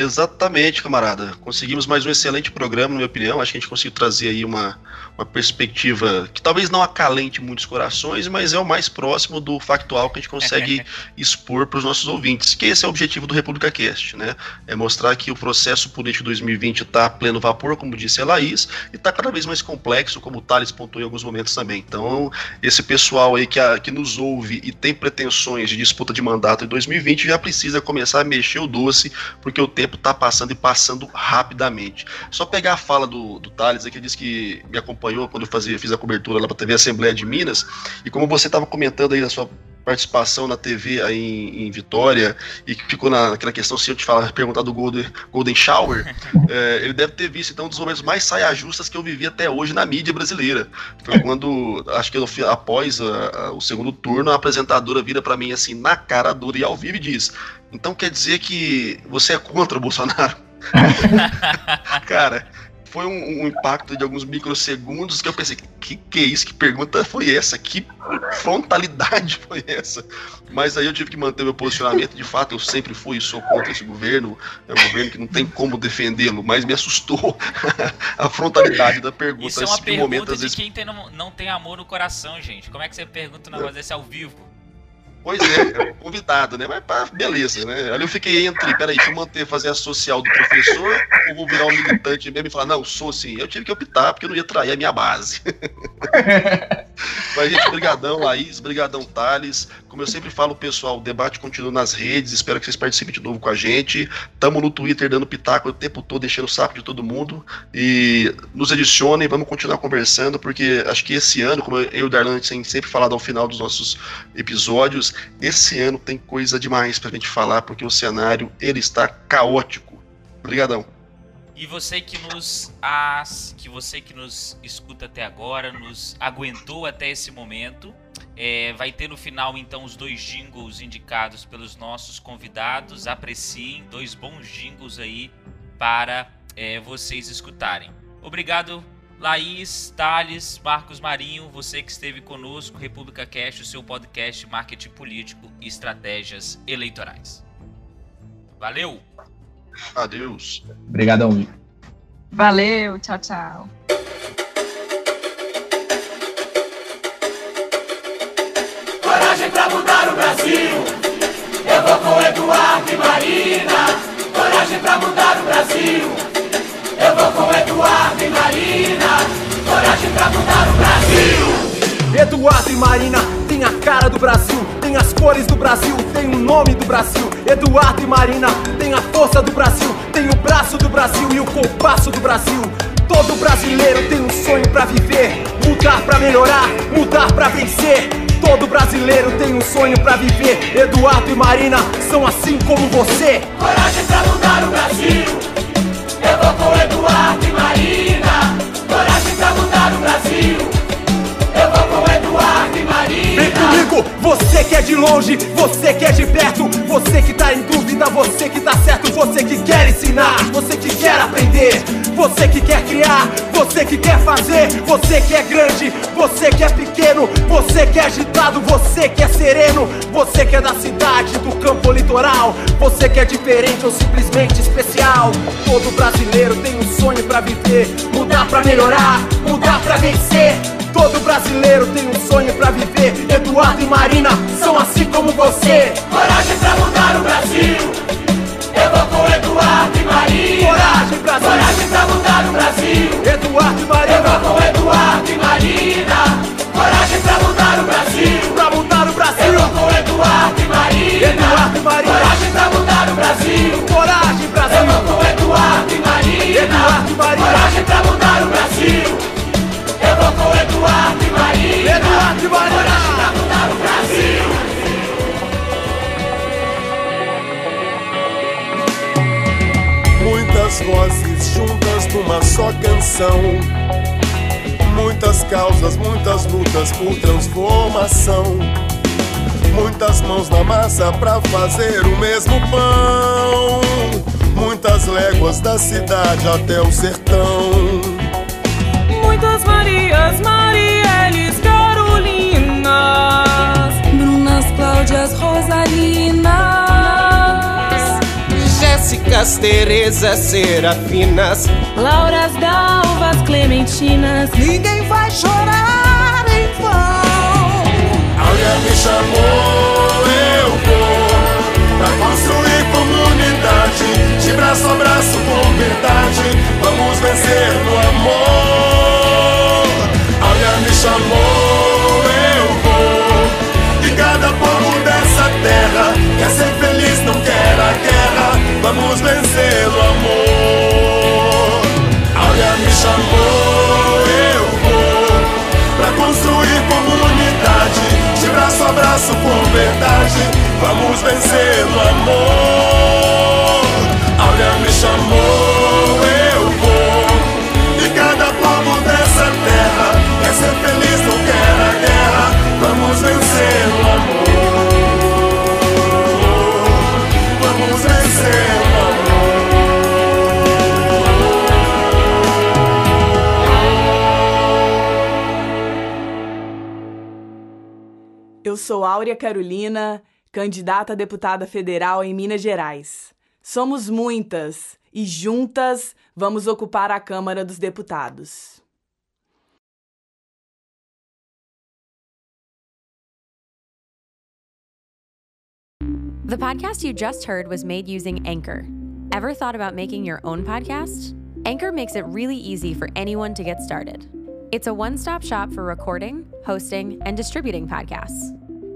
Exatamente, camarada. Conseguimos mais um excelente programa, na minha opinião. Acho que a gente conseguiu trazer aí uma, uma perspectiva que talvez não acalente muitos corações, mas é o mais próximo do factual que a gente consegue expor para os nossos ouvintes. Que esse é o objetivo do República Cast, né? É mostrar que o processo político 2020 está a pleno vapor, como disse a Laís, e está cada vez mais complexo, como o Thales pontuou em alguns momentos também. Então, esse pessoal aí que, a, que nos ouve e tem pretensões de disputa de mandato em 2020 já precisa começar a mexer o doce, porque o tempo está passando e passando rapidamente. Só pegar a fala do, do Thales, que disse que me acompanhou quando eu fazia, fiz a cobertura lá para a TV Assembleia de Minas, e como você estava comentando aí na sua participação na TV aí em, em Vitória e que ficou na, naquela questão, se eu te falar, perguntar do Golden, Golden Shower, é, ele deve ter visto então um dos momentos mais saia justas que eu vivi até hoje na mídia brasileira. Foi quando, acho que eu, após a, a, o segundo turno, a apresentadora vira para mim assim, na cara dura e ao vivo e diz: Então quer dizer que você é contra o Bolsonaro? Cara, foi um, um, impacto de alguns microsegundos que eu pensei, que que é isso? Que pergunta foi essa? Que frontalidade foi essa? Mas aí eu tive que manter meu posicionamento, de fato eu sempre fui e sou contra esse governo, é um governo que não tem como defendê-lo, mas me assustou a frontalidade da pergunta. Isso é uma pergunta momento, de vezes... quem tem, não, não tem amor no coração, gente. Como é que você pergunta um negócio desse ao vivo? Pois é, é convidado, né? Mas pá, beleza, né? Ali eu fiquei entre, peraí, deixa eu manter, fazer a social do professor, ou vou virar um militante mesmo e falar, não, sou sim. Eu tive que optar, porque eu não ia trair a minha base. Mas, gente, brigadão, Laís, brigadão, Thales. Como eu sempre falo, pessoal, o debate continua nas redes, espero que vocês participem de novo com a gente. Tamo no Twitter dando pitaco o tempo todo, deixando o saco de todo mundo. E nos adicionem, vamos continuar conversando, porque acho que esse ano, como eu e o Darlan sempre falado ao final dos nossos episódios, esse ano tem coisa demais pra gente falar, porque o cenário, ele está caótico. Obrigadão. E você que nos as, que você que nos escuta até agora, nos aguentou até esse momento, é, vai ter no final então os dois jingles indicados pelos nossos convidados. Apreciem dois bons jingles aí para é, vocês escutarem. Obrigado, Laís, Thales, Marcos Marinho, você que esteve conosco, República Cast, o seu podcast Marketing Político e Estratégias Eleitorais. Valeu! Adeus. Obrigadão. Valeu, tchau, tchau. Coragem pra mudar o Brasil. Eu vou com Eduardo e Marina. Coragem pra mudar o Brasil. Eu vou com Eduardo e Marina. Coragem pra mudar o Brasil. Eduardo e Marina tem a cara do Brasil, tem as cores do Brasil, tem o nome do Brasil. Eduardo e Marina tem a força do Brasil, tem o braço do Brasil e o compasso do Brasil. Todo brasileiro tem um sonho pra viver, mudar pra melhorar, mudar pra vencer. Todo brasileiro tem um sonho pra viver. Eduardo e Marina são assim como você. Coragem pra mudar o Brasil. Eu vou com Eduardo e Marina. Coragem pra mudar o Brasil. Eu vou com Eduardo. Vem comigo, você que é de longe, você que é de perto, você que tá em dúvida, você que tá certo, você que quer ensinar, você que quer aprender, você que quer criar, você que quer fazer, você que é grande, você que é pequeno, você que é agitado, você que é sereno, você que é da cidade, do campo litoral, você que é diferente ou simplesmente especial. Todo brasileiro tem um sonho pra viver, mudar pra melhorar, mudar pra vencer. Todo brasileiro tem um sonho pra viver. Eduardo e Marina são assim como você. Coragem pra mudar o Brasil. Eu vou com Eduardo e Marina. Coragem, Brasil. Coragem pra mudar o Brasil. Eduardo e Eu Marina vou com Eduardo e Marina. Coragem pra mudar o Brasil. pra mudar o Eu Brasil. vou com Eduardo e Marina. Eduardo e Marina. Coragem pra mudar o Brasil. Coragem, Eu Brasil. vou com Eduardo e Marina. Eduardo e Marina. Coragem pra mudar o Brasil. Muitas vozes juntas numa só canção. Muitas causas, muitas lutas por transformação. Muitas mãos na massa pra fazer o mesmo pão. Muitas léguas da cidade até o sertão. Muitas Marias, Marielles, Carolinas, Brunas, Cláudias, Rosalinas. Jéssicas, Terezas, Serafinas, Lauras, Dalvas, Clementinas. ninguém vai chorar em vão. Alguém me chamou, eu vou. Pra construir comunidade De braço a braço com verdade. Vamos vencer no amor. Alguém me chamou, eu vou. E cada povo dessa terra Quer ser feliz, não quer a guerra Vamos vencer no amor. Alguém me chamou, eu vou. Pra construir comunidade De braço a braço com verdade. Vamos vencer no amor sou Áurea Carolina, candidata a deputada federal em Minas Gerais. Somos muitas e juntas vamos ocupar a Câmara dos Deputados. The podcast you just heard was made using Anchor. Ever thought about making your own podcast? Anchor makes it really easy for anyone to get started. It's a one stop shop for recording, hosting, and distributing podcasts.